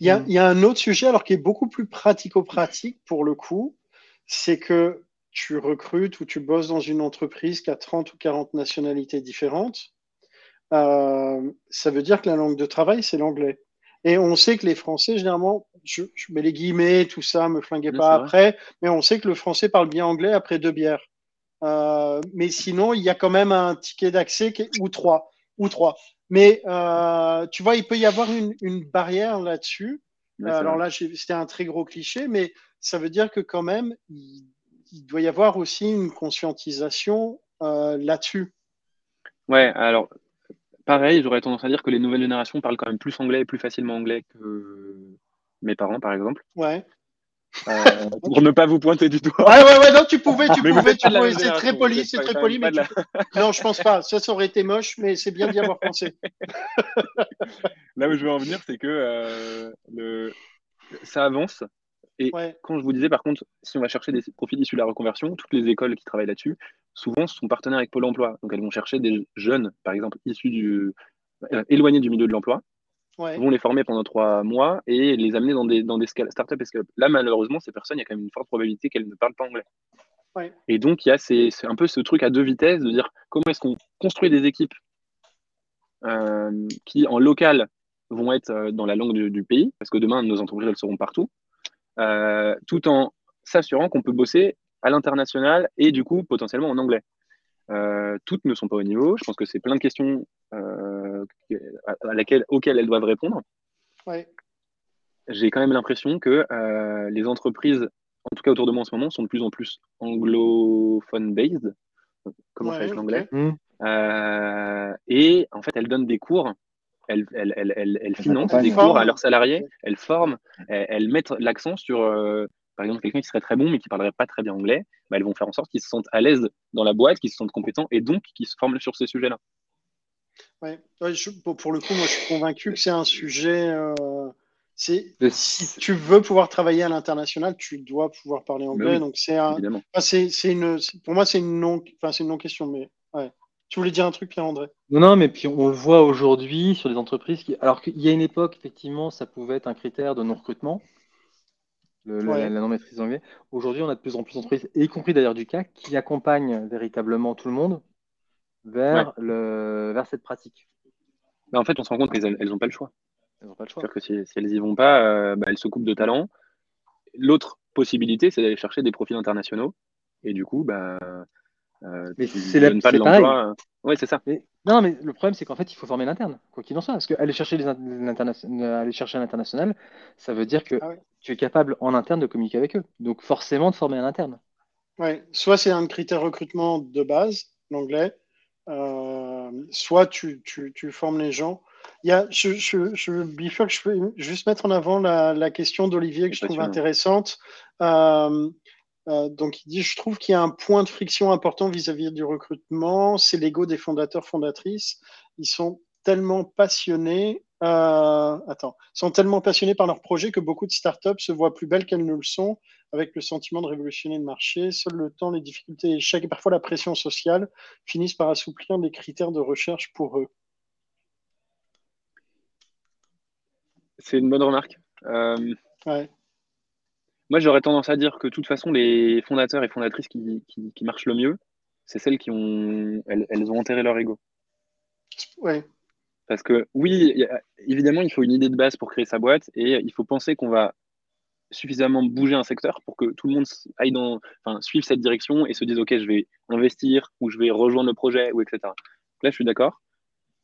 Il y, a, mm. il y, a, un autre sujet, alors qui est beaucoup plus pratico-pratique pour le coup, c'est que tu recrutes ou tu bosses dans une entreprise qui a 30 ou 40 nationalités différentes. Euh, ça veut dire que la langue de travail, c'est l'anglais. Et on sait que les Français, généralement, je, mets les guillemets, tout ça, me flinguez pas après, mais on sait que le Français parle bien anglais après deux bières. Euh, mais sinon, il y a quand même un ticket d'accès ou trois, ou trois. Mais euh, tu vois, il peut y avoir une, une barrière là-dessus. Alors là, c'était un très gros cliché, mais ça veut dire que quand même, il, doit y avoir aussi une conscientisation euh, là-dessus. Ouais, alors pareil, j'aurais tendance à dire que les nouvelles générations parlent quand même plus anglais et plus facilement anglais que mes parents, par exemple. Ouais. Euh, pour ne pas vous pointer du doigt. Ouais, ouais, ouais, non, tu pouvais, tu pouvais, tu pouvais. C'est très poli, c'est très poli, mais non, je pense pas. Ça, ça aurait été moche, mais c'est bien d'y avoir pensé. Là où je veux en venir, c'est que euh, le... ça avance. Et quand je vous disais, par contre, si on va chercher des profils issus de la reconversion, toutes les écoles qui travaillent là-dessus, souvent sont partenaires avec Pôle emploi. Donc elles vont chercher des jeunes, par exemple, issus du, euh, éloignés du milieu de l'emploi, vont les former pendant trois mois et les amener dans des, dans des startups et scale Là, malheureusement, ces personnes, il y a quand même une forte probabilité qu'elles ne parlent pas anglais. Et donc, il y a c'est un peu ce truc à deux vitesses de dire comment est-ce qu'on construit des équipes euh, qui, en local, vont être euh, dans la langue du, pays, parce que demain, nos entreprises, elles seront partout, tout en s'assurant qu'on peut bosser à l'international et du coup, potentiellement en anglais. toutes ne sont pas au niveau. Je pense que c'est plein de questions à laquelle, auxquelles elles doivent répondre. J'ai quand même l'impression que les entreprises en tout cas autour de moi en ce moment, sont de plus en plus anglophone-based. Comment ouais, l'anglais? mmh. euh, Et en fait, elles donnent des cours, elles, elles, elles, elles financent des cours à leurs salariés, elles forment, elles, mettent l'accent sur, euh, par exemple, quelqu'un qui serait très bon mais qui parlerait pas très bien anglais. Bah, elles vont faire en sorte qu'ils se sentent à l'aise dans la boîte, qu'ils se sentent compétents et donc qu'ils se forment sur ces sujets-là. Ouais. pour le coup, moi, je suis convaincu que c'est un sujet. Euh, si tu veux pouvoir travailler à l'international, tu dois pouvoir parler anglais. donc c'est c'est une, pour moi c'est une non, enfin c'est une non question. Mais ouais. Tu voulais dire un truc, Pierre-André Non, non, mais puis on le voit aujourd'hui sur des entreprises qui, alors qu'il y a une époque effectivement, ça pouvait être un critère de non recrutement, la, non maîtrise d'anglais. Aujourd'hui, on a de plus en plus d'entreprises, y compris d'ailleurs du CAC, qui accompagnent véritablement tout le monde vers le vers cette pratique. Mais en fait, on se rend compte qu'elles n'ont pas le choix. Elles n'ont pas le choix. Que si, elles n'y vont pas, euh, bah, elles se coupent de talent. L'autre possibilité, c'est d'aller chercher des profils internationaux. Et du coup, bah, euh, mais c'est la, pas de l'emploi. Oui, c'est ça. non, mais le problème, c'est qu'en fait, il faut former l'interne, quoi qu'il en soit. Parce qu'aller chercher, les aller chercher l'international, ça veut dire que ah tu es capable en interne de communiquer avec eux. Donc, forcément, de former un interne. Ouais. Soit c'est un critère recrutement de base, l'anglais, euh, soit tu, tu, tu, formes les gens il y a, je, je, je, je peux juste mettre en avant la, la question d'Olivier que je trouve intéressante. Euh, euh, donc, il dit Je trouve qu'il y a un point de friction important vis-à-vis du recrutement, c'est l'ego des fondateurs, fondatrices. Ils sont tellement passionnés. Euh, attends, sont tellement passionnés par leur projet que beaucoup de startups se voient plus belles qu'elles ne le sont, avec le sentiment de révolutionner le marché. Seul le temps, les difficultés, l'échec et parfois la pression sociale finissent par assouplir les critères de recherche pour eux. C'est une bonne remarque. Euh, moi, j'aurais tendance à dire que de toute façon, les fondateurs et fondatrices qui, marchent le mieux, c'est celles qui ont, elles, ont enterré leur ego. Ouais. Parce que oui, évidemment, il faut une idée de base pour créer sa boîte et il faut penser qu'on va suffisamment bouger un secteur pour que tout le monde aille dans, enfin, suive cette direction et se dise ok, je vais investir ou je vais rejoindre le projet ou etc. Là, je suis d'accord.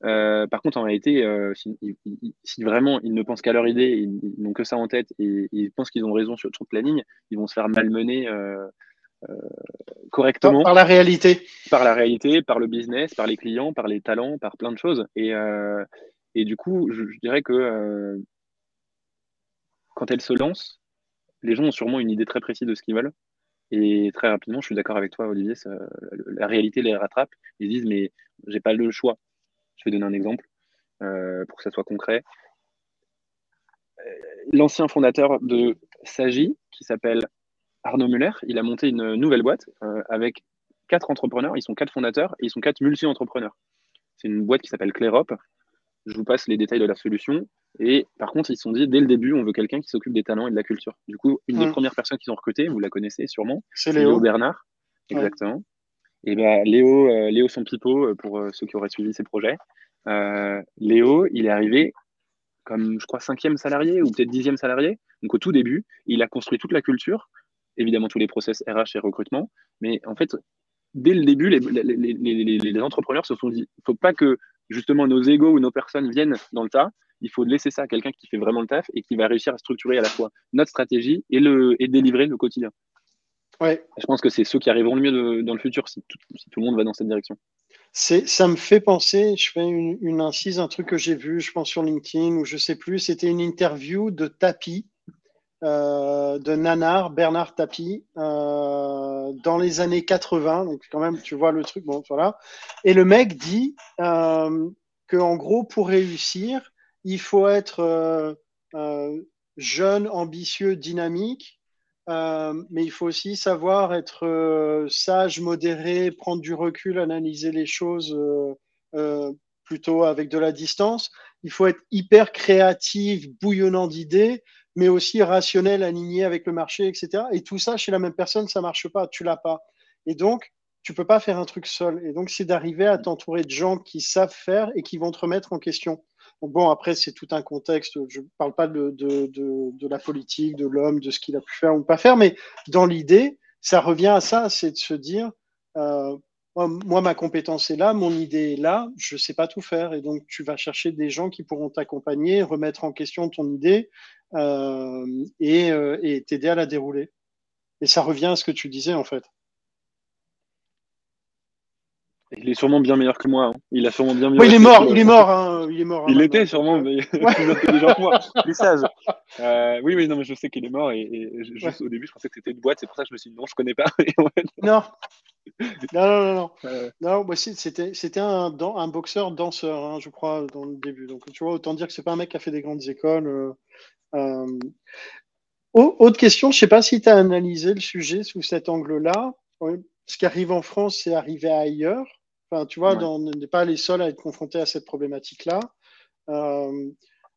Euh, par contre, en réalité, euh, si, vraiment ils ne pensent qu'à leur idée, ils, n'ont que ça en tête et ils pensent qu'ils ont raison sur toute la ligne, ils vont se faire malmener euh, correctement. Par, la réalité. Par la réalité, par le business, par les clients, par les talents, par plein de choses. Et, et du coup, je, dirais que quand elles se lancent, les gens ont sûrement une idée très précise de ce qu'ils veulent. Et très rapidement, je suis d'accord avec toi, Olivier, la réalité les rattrape. Ils disent, mais j'ai pas le choix je vais donner un exemple euh, pour que ça soit concret. Euh, l'ancien fondateur de Sagi, qui s'appelle Arnaud Muller, il a monté une nouvelle boîte euh, avec quatre entrepreneurs. Ils sont quatre fondateurs et ils sont quatre multi-entrepreneurs. C'est une boîte qui s'appelle Clérop. Je vous passe les détails de la solution. Et par contre, ils se sont dit, dès le début, on veut quelqu'un qui s'occupe des talents et de la culture. Du coup, une des premières personnes qu'ils ont recrutées, vous la connaissez sûrement, c'est Léo. Bernard. Exactement. Et ben Léo, euh, Léo euh, pour euh, ceux qui auraient suivi ses projets, Léo, il est arrivé comme, je crois, cinquième salarié ou peut-être dixième salarié. Donc au tout début, il a construit toute la culture, évidemment tous les process RH et recrutement, mais en fait, dès le début, les, entrepreneurs se sont dit, il ne faut pas que justement nos égaux ou nos personnes viennent dans le tas, il faut laisser ça à quelqu'un qui fait vraiment le taf et qui va réussir à structurer à la fois notre stratégie et, le, et délivrer le quotidien. Je pense que c'est ceux qui arriveront le mieux dans le futur si tout, le monde va dans cette direction. Ça me fait penser, je fais une, incise, un truc que j'ai vu, je pense sur LinkedIn ou je sais plus, c'était une interview de Tapi, euh, de Nanar, Bernard Tapi, euh, dans les années 80. Donc quand même, tu vois le truc, bon voilà. Et le mec dit euh, que en gros, pour réussir, il faut être jeune, ambitieux, dynamique mais il faut aussi savoir être sage, modéré, prendre du recul, analyser les choses plutôt avec de la distance. Il faut être hyper créatif, bouillonnant d'idées, mais aussi rationnel, aligné avec le marché, etc. Et tout ça, chez la même personne, ça marche pas, tu l'as pas. Et donc, tu peux pas faire un truc seul. Et donc, c'est d'arriver à t'entourer de gens qui savent faire et qui vont te remettre en question. Bon, après, c'est tout un contexte. Je ne parle pas de, la politique, de l'homme, de ce qu'il a pu faire ou pas faire, mais dans l'idée, ça revient à ça, c'est de se dire, euh, moi, ma compétence est là, mon idée est là, je ne sais pas tout faire. Et donc, tu vas chercher des gens qui pourront t'accompagner, remettre en question ton idée euh, et euh, t'aider à la dérouler. Et ça revient à ce que tu disais, en fait. Il est sûrement bien meilleur que moi. Hein. Il a sûrement bien mieux. Oui, il est mort. Il est mort. Hein. Il est mort. Il était sûrement, mais plus intelligent que moi, plus sage. Euh, oui, oui, non, mais je sais qu'il est mort et, juste au début, je pensais que c'était une boîte. C'est pour ça que je me suis dit non, je connais pas. non. Non, non, non, non. Euh... Non, c'était, c'était un, un boxeur danseur, hein, je crois, dans le début. Donc, tu vois, autant dire que c'est pas un mec qui a fait des grandes écoles. Euh... euh autre question, je sais pas si tu as analysé le sujet sous cet angle-là. Ce qui arrive en France, c'est arrivé ailleurs tu vois, on n'est pas les seuls à être confrontés à cette problématique-là. Euh,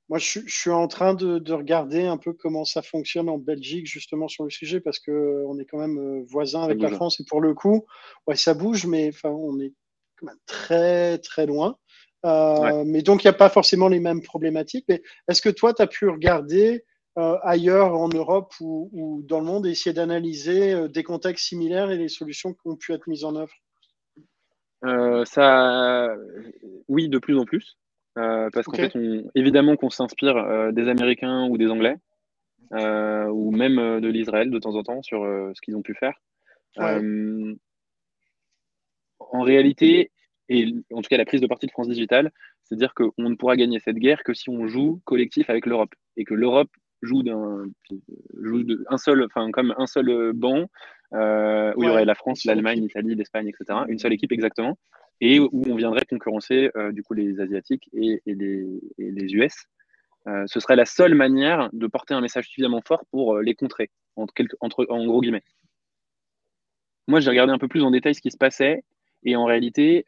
moi, je, suis en train de, regarder un peu comment ça fonctionne en Belgique, justement, sur le sujet, parce qu'on est quand même euh, voisins avec la France. Et pour le coup, ouais, ça bouge, mais on est quand même très, très loin. Euh, mais donc, il n'y a pas forcément les mêmes problématiques. Mais est-ce que toi, tu as pu regarder ailleurs en Europe ou, ou, dans le monde et essayer d'analyser des contextes similaires et les solutions qui ont pu être mises en œuvre? euh, ça, oui, de plus en plus. Euh, parce qu'en fait, évidemment qu'on s'inspire euh, des Américains ou des Anglais, ou même de l'Israël de temps en temps sur ce qu'ils ont pu faire. en réalité, et en tout cas la prise de parti de France Digital, c'est dire qu'on ne pourra gagner cette guerre que si on joue collectif avec l'Europe et que l'Europe joue d'un un seul, enfin comme un seul banc euh, où il y aurait la France, l'Allemagne, l'Italie, l'Espagne, etc. Une seule équipe exactement, et où on viendrait concurrencer euh, du coup les Asiatiques et, les, US. Euh, ce serait la seule manière de porter un message suffisamment fort pour les contrer, entre, entre, en gros guillemets. Moi, j'ai regardé un peu plus en détail ce qui se passait, et en réalité,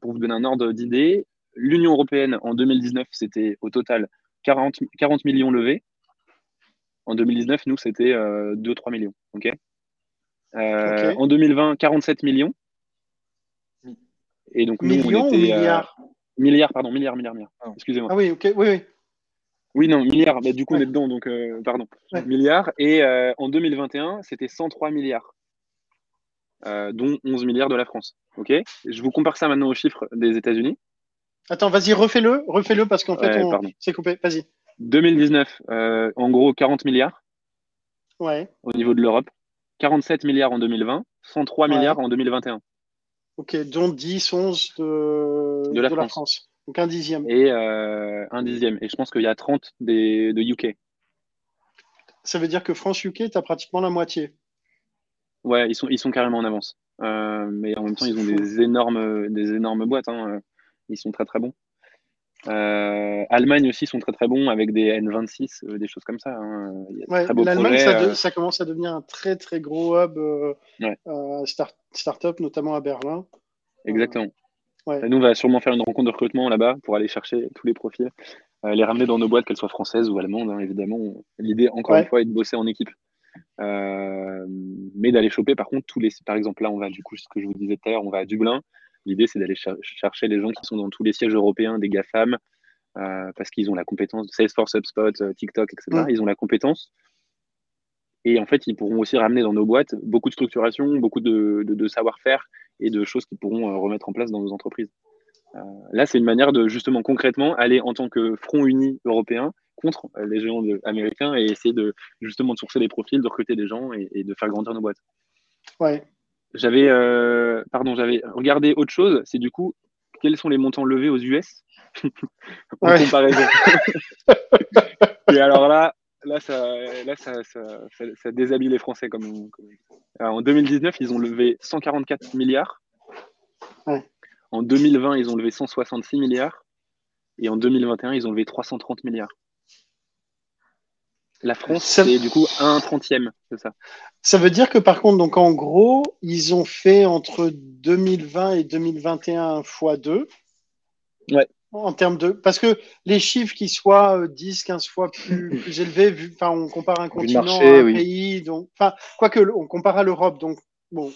pour vous donner un ordre d'idée, l'Union européenne en 2019, c'était au total 40, 40 millions levés. En 2019, nous, c'était 2-3 millions. ok? Euh, en 2020, 47 millions. Et donc, nous, millions on était, ou milliards? Milliards, pardon, milliards, milliards, milliards. Ah. Excusez-moi. Ah oui, ok, oui, oui. Oui, non, milliards. mais du coup, on est dedans, donc euh, pardon. Milliards. Et euh, en 2021, c'était 103 milliards, dont 11 milliards de la France. Ok. Je vous compare ça maintenant aux chiffres des États-Unis. Attends, vas-y, refais-le, refais-le parce qu'en fait, on... c'est coupé. Vas-y. 2019, en gros, 40 milliards. Ouais. Au niveau de l'Europe. 47 milliards en 2020, 103 milliards en 2021. Ok, dont 10, 11 de, la, France. Donc un dixième. Et euh, un dixième. Et je pense qu'il y a 30 des, de UK. Ça veut dire que France-UK, tu as pratiquement la moitié. Ouais, ils sont, ils sont carrément en avance. Euh, mais en même temps, ils ont des énormes, des énormes boîtes. Hein. Ils sont très très bons. Euh, Allemagne aussi sont très très bons avec des N26, euh, des choses comme ça. Hein. L'Allemagne, ça, euh. ça, commence à devenir un très très gros hub start, start-up, notamment à Berlin. Exactement. Nous, on va sûrement faire une rencontre de recrutement là-bas pour aller chercher tous les profils, les ramener dans nos boîtes, qu'elles soient françaises ou allemandes, hein, évidemment. L'idée, encore une fois, est de bosser en équipe. mais d'aller choper, par contre, tous les. Par exemple, là, on va, du coup, ce que je vous disais tout à l'heure, on va à Dublin. L'idée, c'est d'aller chercher les gens qui sont dans tous les sièges européens des GAFAM, euh, parce qu'ils ont la compétence de Salesforce, HubSpot, euh, TikTok, etc. Ils ont la compétence. Et en fait, ils pourront aussi ramener dans nos boîtes beaucoup de structuration, beaucoup de, savoir-faire et de choses qu'ils pourront euh, remettre en place dans nos entreprises. là, c'est une manière de justement concrètement aller en tant que front uni européen contre les géants américains et essayer de justement de sourcer des profils, de recruter des gens et, et de faire grandir nos boîtes. Ouais, j'avais euh, pardon, j'avais regardé autre chose, c'est du coup quels sont les montants levés aux US en comparaison. Et alors là, là, ça, là ça, ça, ça, déshabille les Français. Comme, en 2019, ils ont levé 144 milliards. En 2020, ils ont levé 166 milliards. Et en 2021, ils ont levé 330 milliards. La France, c'est du coup un trentième, c'est ça. Ça veut dire que par contre, donc en gros, ils ont fait entre 2020 et 2021 x 2. Ouais. En termes de. Parce que les chiffres qui soient 10, euh, 15 fois plus, élevés, vu, on compare un continent à un pays, donc. Quoique, on compare à l'Europe, donc, bon.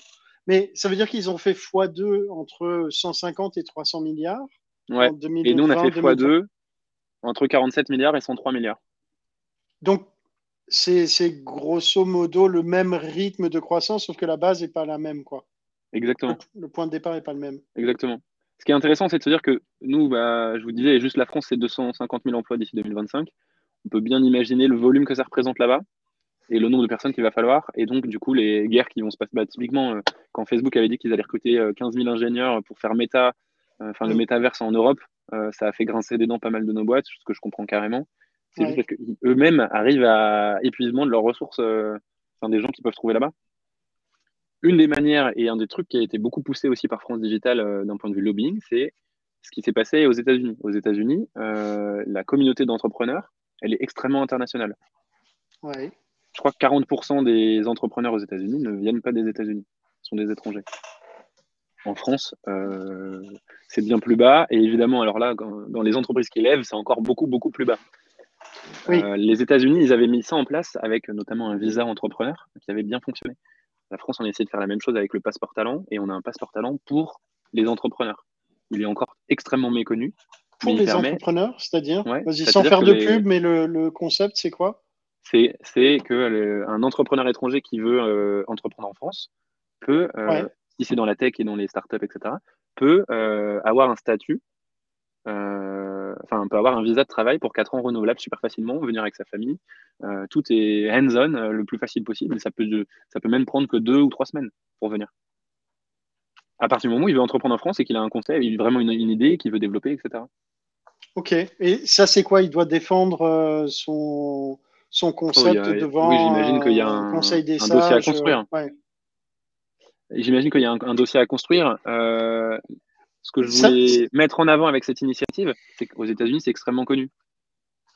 Mais ça veut dire qu'ils ont fait x2 entre 150 et 300 milliards. Ouais. et nous, on a fait x2 entre 47 milliards et 103 milliards. Donc, c'est grosso modo le même rythme de croissance, sauf que la base n'est pas la même. Quoi. Exactement. Le, point de départ n'est pas le même. Exactement. Ce qui est intéressant, c'est de se dire que nous, bah, je vous disais, juste la France, c'est 250 000 emplois d'ici 2025. On peut bien imaginer le volume que ça représente là-bas et le nombre de personnes qu'il va falloir. Et donc, du coup, les guerres qui vont se passer. Bah, typiquement, euh, quand Facebook avait dit qu'ils allaient recruter 15 euh, 000 ingénieurs pour faire méta, euh, le mm. métaverse en Europe, ça a fait grincer des dents pas mal de nos boîtes, ce que je comprends carrément. C'est juste parce qu'eux-mêmes arrivent à épuisement de leurs ressources, euh, enfin, des gens qui peuvent trouver là-bas. Une des manières et un des trucs qui a été beaucoup poussé aussi par France Digital euh, d'un point de vue lobbying, c'est ce qui s'est passé aux États-Unis. Aux États-Unis, euh, la communauté d'entrepreneurs, elle est extrêmement internationale. Je crois que 40% des entrepreneurs aux États-Unis ne viennent pas des États-Unis, sont des étrangers. En France, c'est bien plus bas. Et évidemment, alors là, dans les entreprises qui lèvent, c'est encore beaucoup, beaucoup plus bas. Euh, les États-Unis, ils avaient mis ça en place avec notamment un visa entrepreneur qui avait bien fonctionné. La France, on a essayé de faire la même chose avec le passeport talent et on a un passeport talent pour les entrepreneurs. Il est encore extrêmement méconnu. Pour les entrepreneurs, c'est-à-dire sans faire de pub, mais le, concept, c'est quoi? C'est qu'un entrepreneur étranger qui veut euh, entreprendre en France peut, euh, si c'est dans la tech et dans les startups, etc., peut avoir un statut enfin, on peut avoir un visa de travail pour 4 ans renouvelable super facilement, venir avec sa famille. Euh, tout est hands-on euh, le plus facile possible. Ça peut, ça peut même prendre que 2 ou 3 semaines pour venir. À partir du moment où il veut entreprendre en France et qu'il a un concept, il a vraiment une, idée qu'il veut développer, etc. Ok. Et ça, c'est quoi? Il doit défendre euh, son, son concept devant oui, j'imagine qu'il y a un, conseil des un dossier à construire. J'imagine qu'il y a un, dossier à construire. Ce que je voulais mettre en avant avec cette initiative, c'est qu'aux États-Unis, c'est extrêmement connu.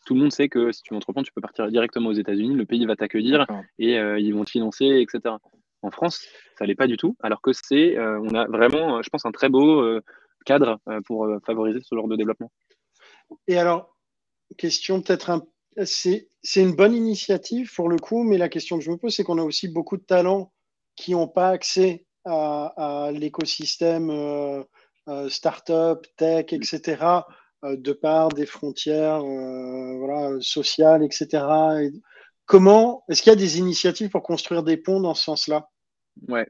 Tout le monde sait que si tu entreprends, tu peux partir directement aux États-Unis, le pays va t'accueillir et euh, ils vont te financer, etc. En France, ça l'est pas du tout, alors que c'est, euh, on a vraiment, euh, je pense, un très beau cadre pour favoriser ce genre de développement. Et alors, question peut-être un c'est, une bonne initiative pour le coup, mais la question que je me pose, c'est qu'on a aussi beaucoup de talents qui n'ont pas accès à, l'écosystème euh, start-up, tech, etc., euh, de part des frontières euh, voilà, sociales, etc. comment est-ce qu'il y a des initiatives pour construire des ponts dans ce sens-là? Ouais,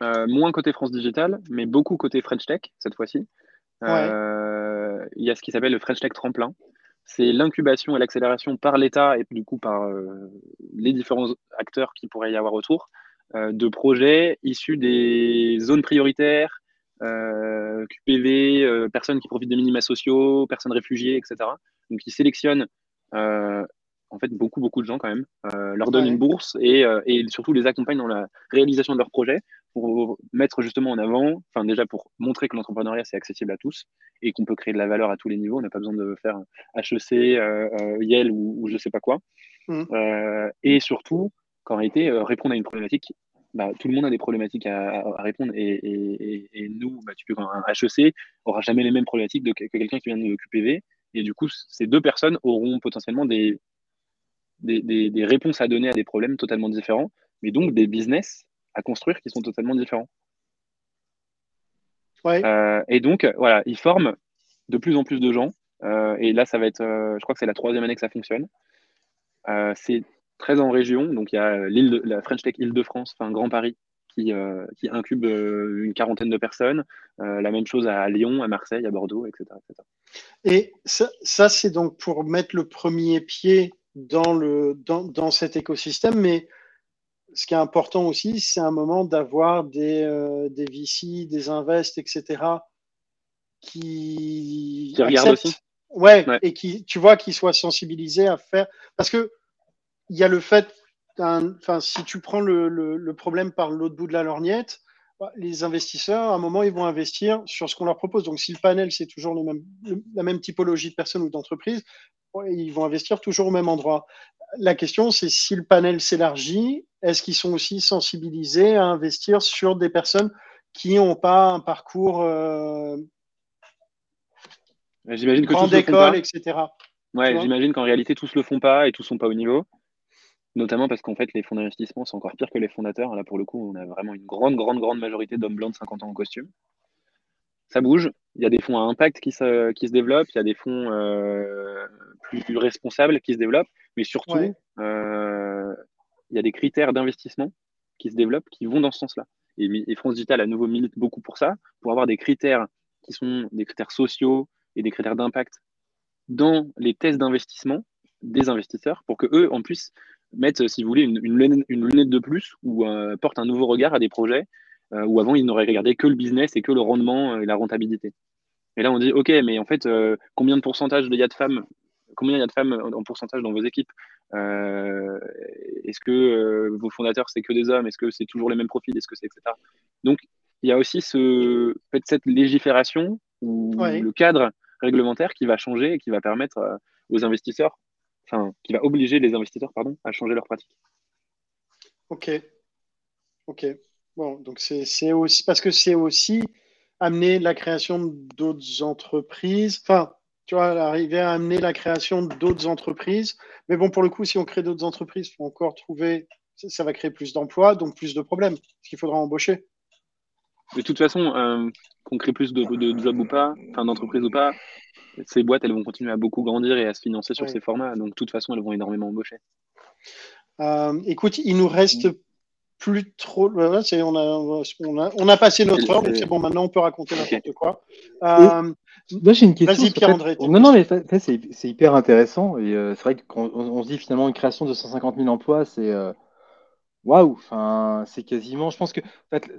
moins côté France Digital, mais beaucoup côté French Tech cette fois-ci. Il y a ce qui s'appelle le French Tech Tremplin. C'est l'incubation et l'accélération par l'État et du coup par les différents acteurs qui pourraient y avoir autour de projets issus des zones prioritaires, euh, QPV, euh, personnes qui profitent des minima sociaux, personnes réfugiées, etc. Donc ils sélectionnent euh, en fait beaucoup beaucoup de gens quand même, leur donnent une bourse et, et, surtout les accompagnent dans la réalisation de leurs projets pour mettre justement en avant, enfin déjà pour montrer que l'entrepreneuriat c'est accessible à tous et qu'on peut créer de la valeur à tous les niveaux. On n'a pas besoin de faire HEC, Yale ou, ou, je sais pas quoi. Mmh. et surtout qu'en réalité répondre à une problématique bah, tout le monde a des problématiques à, répondre et, nous, bah, tu un HEC aura jamais les mêmes problématiques que quelqu'un qui vient de QPV. Et du coup, ces deux personnes auront potentiellement des, des, réponses à donner à des problèmes totalement différents, mais donc des business à construire qui sont totalement différents. Euh, et donc, voilà, ils forment de plus en plus de gens. Euh, et là, ça va être, euh, je crois que c'est la troisième année que ça fonctionne. c'est très en région. Donc il y a euh, l'île la French Tech Île-de-France, enfin Grand Paris, qui, euh, qui incube euh, une quarantaine de personnes. la même chose à Lyon, à Marseille, à Bordeaux, etc. Et ça, c'est donc pour mettre le premier pied dans, le, dans, dans, cet écosystème, mais ce qui est important aussi, c'est un moment d'avoir des, des VC, des invests, etc., qui, qui regardent aussi. Ouais, ouais, et qui, tu vois, qui soient sensibilisés à faire. Parce que il y a le fait, enfin, si tu prends le, problème par l'autre bout de la lorgnette, les investisseurs, à un moment, ils vont investir sur ce qu'on leur propose. Donc, si le panel, c'est toujours le même, la même typologie de personnes ou d'entreprises, ils vont investir toujours au même endroit. La question, c'est si le panel s'élargit, est-ce qu'ils sont aussi sensibilisés à investir sur des personnes qui n'ont pas un parcours euh, J'imagine que grande école, etc. Ouais, j'imagine qu'en réalité, tous le font pas et tous sont pas au niveau. Notamment parce qu'en fait, les fonds d'investissement, sont encore pire que les fondateurs. Là, pour le coup, on a vraiment une grande, grande, grande majorité d'hommes blancs de 50 ans en costume. Ça bouge. Il y a des fonds à impact qui se, qui se développent. Il y a des fonds euh, plus, responsables qui se développent. Mais surtout, euh, il y a des critères d'investissement qui se développent qui vont dans ce sens-là. Et, et, France Digital, à nouveau, milite beaucoup pour ça, pour avoir des critères qui sont des critères sociaux et des critères d'impact dans les tests d'investissement des investisseurs pour que eux en puissent mettre, si vous voulez, une, lunette, de plus ou euh, portent un nouveau regard à des projets euh, où avant ils n'auraient regardé que le business et que le rendement et la rentabilité. Et là on dit ok, mais en fait, euh, combien de pourcentage il y a de femmes Combien il y a de femmes en pourcentage dans vos équipes Est-ce que vos fondateurs c'est que des hommes? Est-ce que c'est toujours les mêmes profils? Est-ce que c'est etc. Donc il y a aussi ce, cette légifération ou le cadre réglementaire qui va changer et qui va permettre aux investisseurs qui va obliger les investisseurs pardon, à changer leurs pratiques. Ok. Ok. Bon, donc c'est aussi parce que c'est aussi amener la création d'autres entreprises. Enfin, tu vois, arriver à amener la création d'autres entreprises. Mais bon, pour le coup, si on crée d'autres entreprises, il faut encore trouver. Ça va créer plus d'emplois, donc plus de problèmes, parce qu'il faudra embaucher. De toute façon, euh, qu'on crée plus de, de jobs ou pas, enfin d'entreprises ou pas, ces boîtes, elles vont continuer à beaucoup grandir et à se financer sur ces formats. Donc, de toute façon, elles vont énormément embaucher. Euh, écoute, il nous reste plus trop. on, a, on, a, passé notre heure, donc c'est bon, maintenant on peut raconter n'importe quoi. Euh, Moi, j'ai une question. Vas-y, Pierre-André. non, non, mais c'est hyper intéressant. Et euh, c'est vrai qu'on on se dit finalement une création de 150 000 emplois, c'est Waouh, enfin, c'est quasiment, je pense que en fait,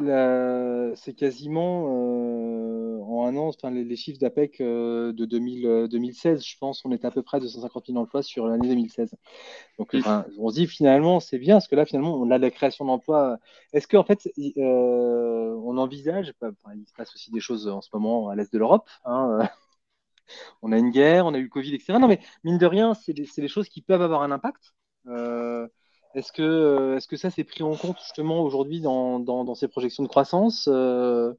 c'est quasiment euh, en un an, enfin, les, chiffres d'APEC euh, de 2000, 2016, euh, je pense, on est à peu près de 150 000 emplois sur l'année 2016. Donc, on se dit finalement, c'est bien, parce que là, finalement, on a la création d'emplois. Est-ce qu'en fait, on envisage, il se passe aussi des choses en ce moment à l'est de l'Europe, hein, on a une guerre, on a eu le Covid, etc. Non, mais mine de rien, c'est des, des, choses qui peuvent avoir un impact. Est-ce que, euh, est que ça c'est pris en compte justement aujourd'hui dans, ces projections de croissance euh?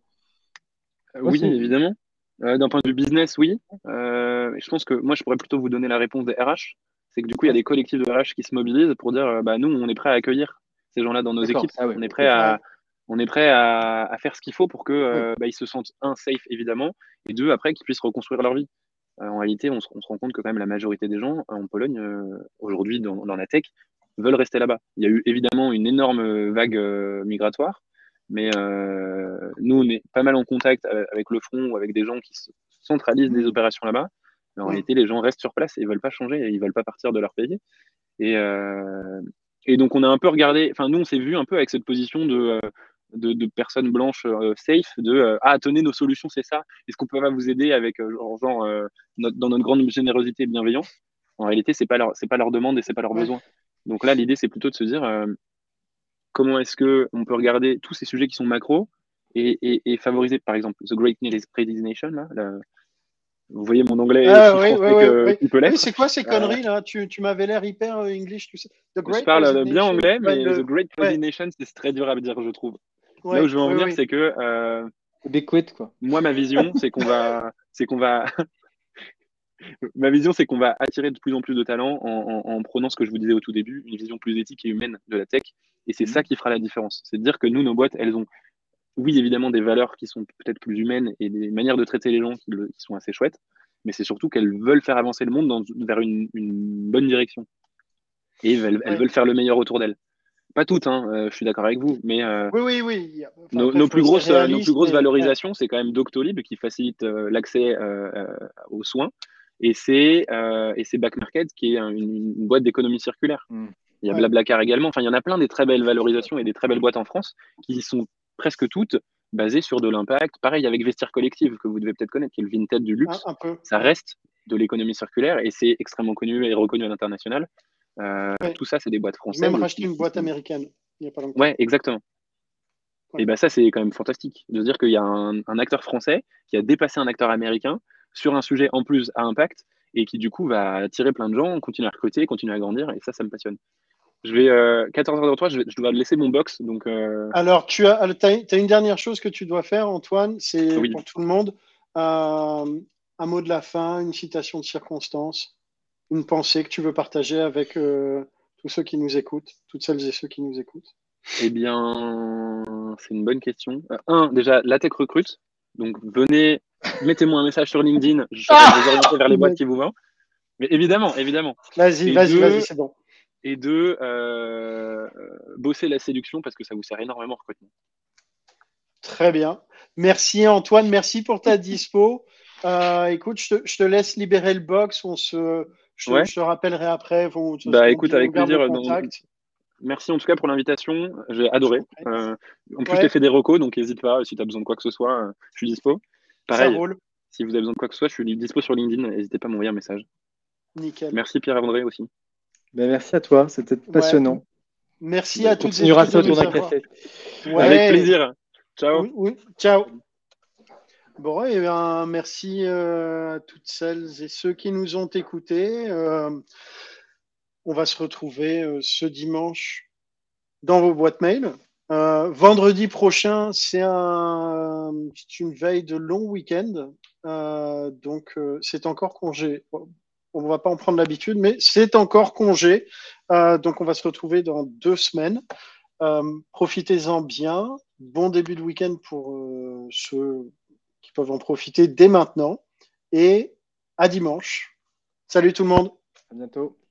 Oui, évidemment. Euh, d'un point de vue business, oui. je pense que moi, je pourrais plutôt vous donner la réponse des RH. C'est que du coup, il y a des collectifs de RH qui se mobilisent pour dire bah, nous, on est prêt à accueillir ces gens-là dans nos équipes. Ah on est prêt à, on est prêt à, faire ce qu'il faut pour qu'ils bah, se sentent, un, safe évidemment, et deux, après, qu'ils puissent reconstruire leur vie. en réalité, on se, rend compte que quand même la majorité des gens en Pologne, aujourd'hui, dans, dans, la tech, veulent rester là-bas. Il y a eu évidemment une énorme vague euh, migratoire, mais euh, nous, on est pas mal en contact avec le front ou avec des gens qui centralisent des opérations là-bas. Mais en réalité, les gens restent sur place et ils veulent pas changer, et ils veulent pas partir de leur pays. Et, euh, et donc, on a un peu regardé, enfin, nous, on s'est vu un peu avec cette position de, de, personnes blanches safe, de ah, tenez, nos solutions, c'est ça. Est-ce qu'on peut pas vous aider avec, genre, dans notre grande générosité et bienveillance? En réalité, c'est pas leur, c'est pas leur demande et c'est pas leur besoin. Donc là, l'idée, c'est plutôt de se dire euh, comment est-ce qu'on peut regarder tous ces sujets qui sont macro et, favoriser, par exemple, The Great Predestination. Là, vous voyez mon anglais ah, oui, oui, oui, C'est quoi ces conneries là? Tu, tu m'avais l'air hyper euh, English, tu sais. je parle bien anglais, mais The Great Predestination, c'est très dur à dire, je trouve. là où je veux en venir, c'est que euh, quoi. moi, ma vision, c'est qu'on va, c'est qu'on va Ma vision, c'est qu'on va attirer de plus en plus de talents en, prenant ce que je vous disais au tout début, une vision plus éthique et humaine de la tech. Et c'est mhm. ça qui fera la différence. C'est de dire que nous, nos boîtes, elles ont, oui, évidemment, des valeurs qui sont peut-être plus humaines et des manières de traiter les gens qui, sont assez chouettes, mais c'est surtout qu'elles veulent faire avancer le monde vers une, bonne direction. Et elles, veulent faire le meilleur autour d'elles. Pas toutes, hein, euh, je suis d'accord avec vous, mais euh, oui, oui, oui. nos, plus grosses, nos plus grosses valorisations, c'est quand même Doctolib qui facilite euh, l'accès aux soins et c'est euh, et c'est Back Market qui est une, boîte d'économie circulaire. Hmm. Il y a Blablacar également. Enfin, il y en a plein des très belles valorisations et des très belles boîtes en France qui sont presque toutes basées sur de l'impact. Pareil avec Vestiaire Collective que vous devez peut-être connaître, qui est le Vinted du luxe. Ça reste de l'économie circulaire et c'est extrêmement connu et reconnu à l'international. Euh, tout ça, c'est des boîtes françaises. Même racheté une boîte américaine. Il y a pas longtemps. Ouais, exactement. Et bien ça, c'est quand même fantastique de se dire qu'il y a un, acteur français qui a dépassé un acteur américain sur un sujet en plus à impact et qui du coup va attirer plein de gens, continuer à recruter, continuer à grandir. Et ça, ça me passionne. Je vais, 14h03, je, je, dois laisser mon box. Donc, euh, Alors, tu as, as, une dernière chose que tu dois faire, Antoine, c'est pour tout le monde. Euh, un mot de la fin, une citation de circonstance, une pensée que tu veux partager avec euh, tous ceux qui nous écoutent, toutes celles et ceux qui nous écoutent Eh bien, c'est une bonne question. un, déjà, la tech recrute. Donc, venez, mettez-moi un message sur LinkedIn. Je vais vous orienter vers les boîtes qui vous vendent. Mais évidemment, évidemment. Vas-y, vas-y, vas-y, c'est bon et de euh, bosser la séduction parce que ça vous sert énormément au recrutement. Très bien. Merci Antoine, merci pour ta dispo. Euh, écoute, je te, laisse libérer le box. On se, je, te, rappellerai après. bah, écoute, avec plaisir. merci en tout cas pour l'invitation. J'ai adoré. Euh, en plus, je t'ai fait des recos, donc n'hésite pas. Si tu as besoin de quoi que ce soit, je suis dispo. Pareil, si vous avez besoin de quoi que ce soit, je suis dispo sur LinkedIn. N'hésitez pas à m'envoyer un message. Nickel. Merci Pierre-André aussi. Ben, merci à toi, c'était passionnant. Merci à tous. On continuera ça autour d'un café. Avec plaisir. Ciao. Ciao. Bon, et bien, merci euh, à toutes celles et ceux qui nous ont écoutés. Euh, on va se retrouver euh, ce dimanche dans vos boîtes mail. Vendredi prochain, c'est un, une veille de long week-end. donc, c'est encore congé on ne va pas en prendre l'habitude, mais c'est encore congé. Euh, donc, on va se retrouver dans deux semaines. Euh, profitez-en bien. Bon début de week-end pour euh, ceux qui peuvent en profiter dès maintenant. Et à dimanche. Salut tout le monde. À bientôt.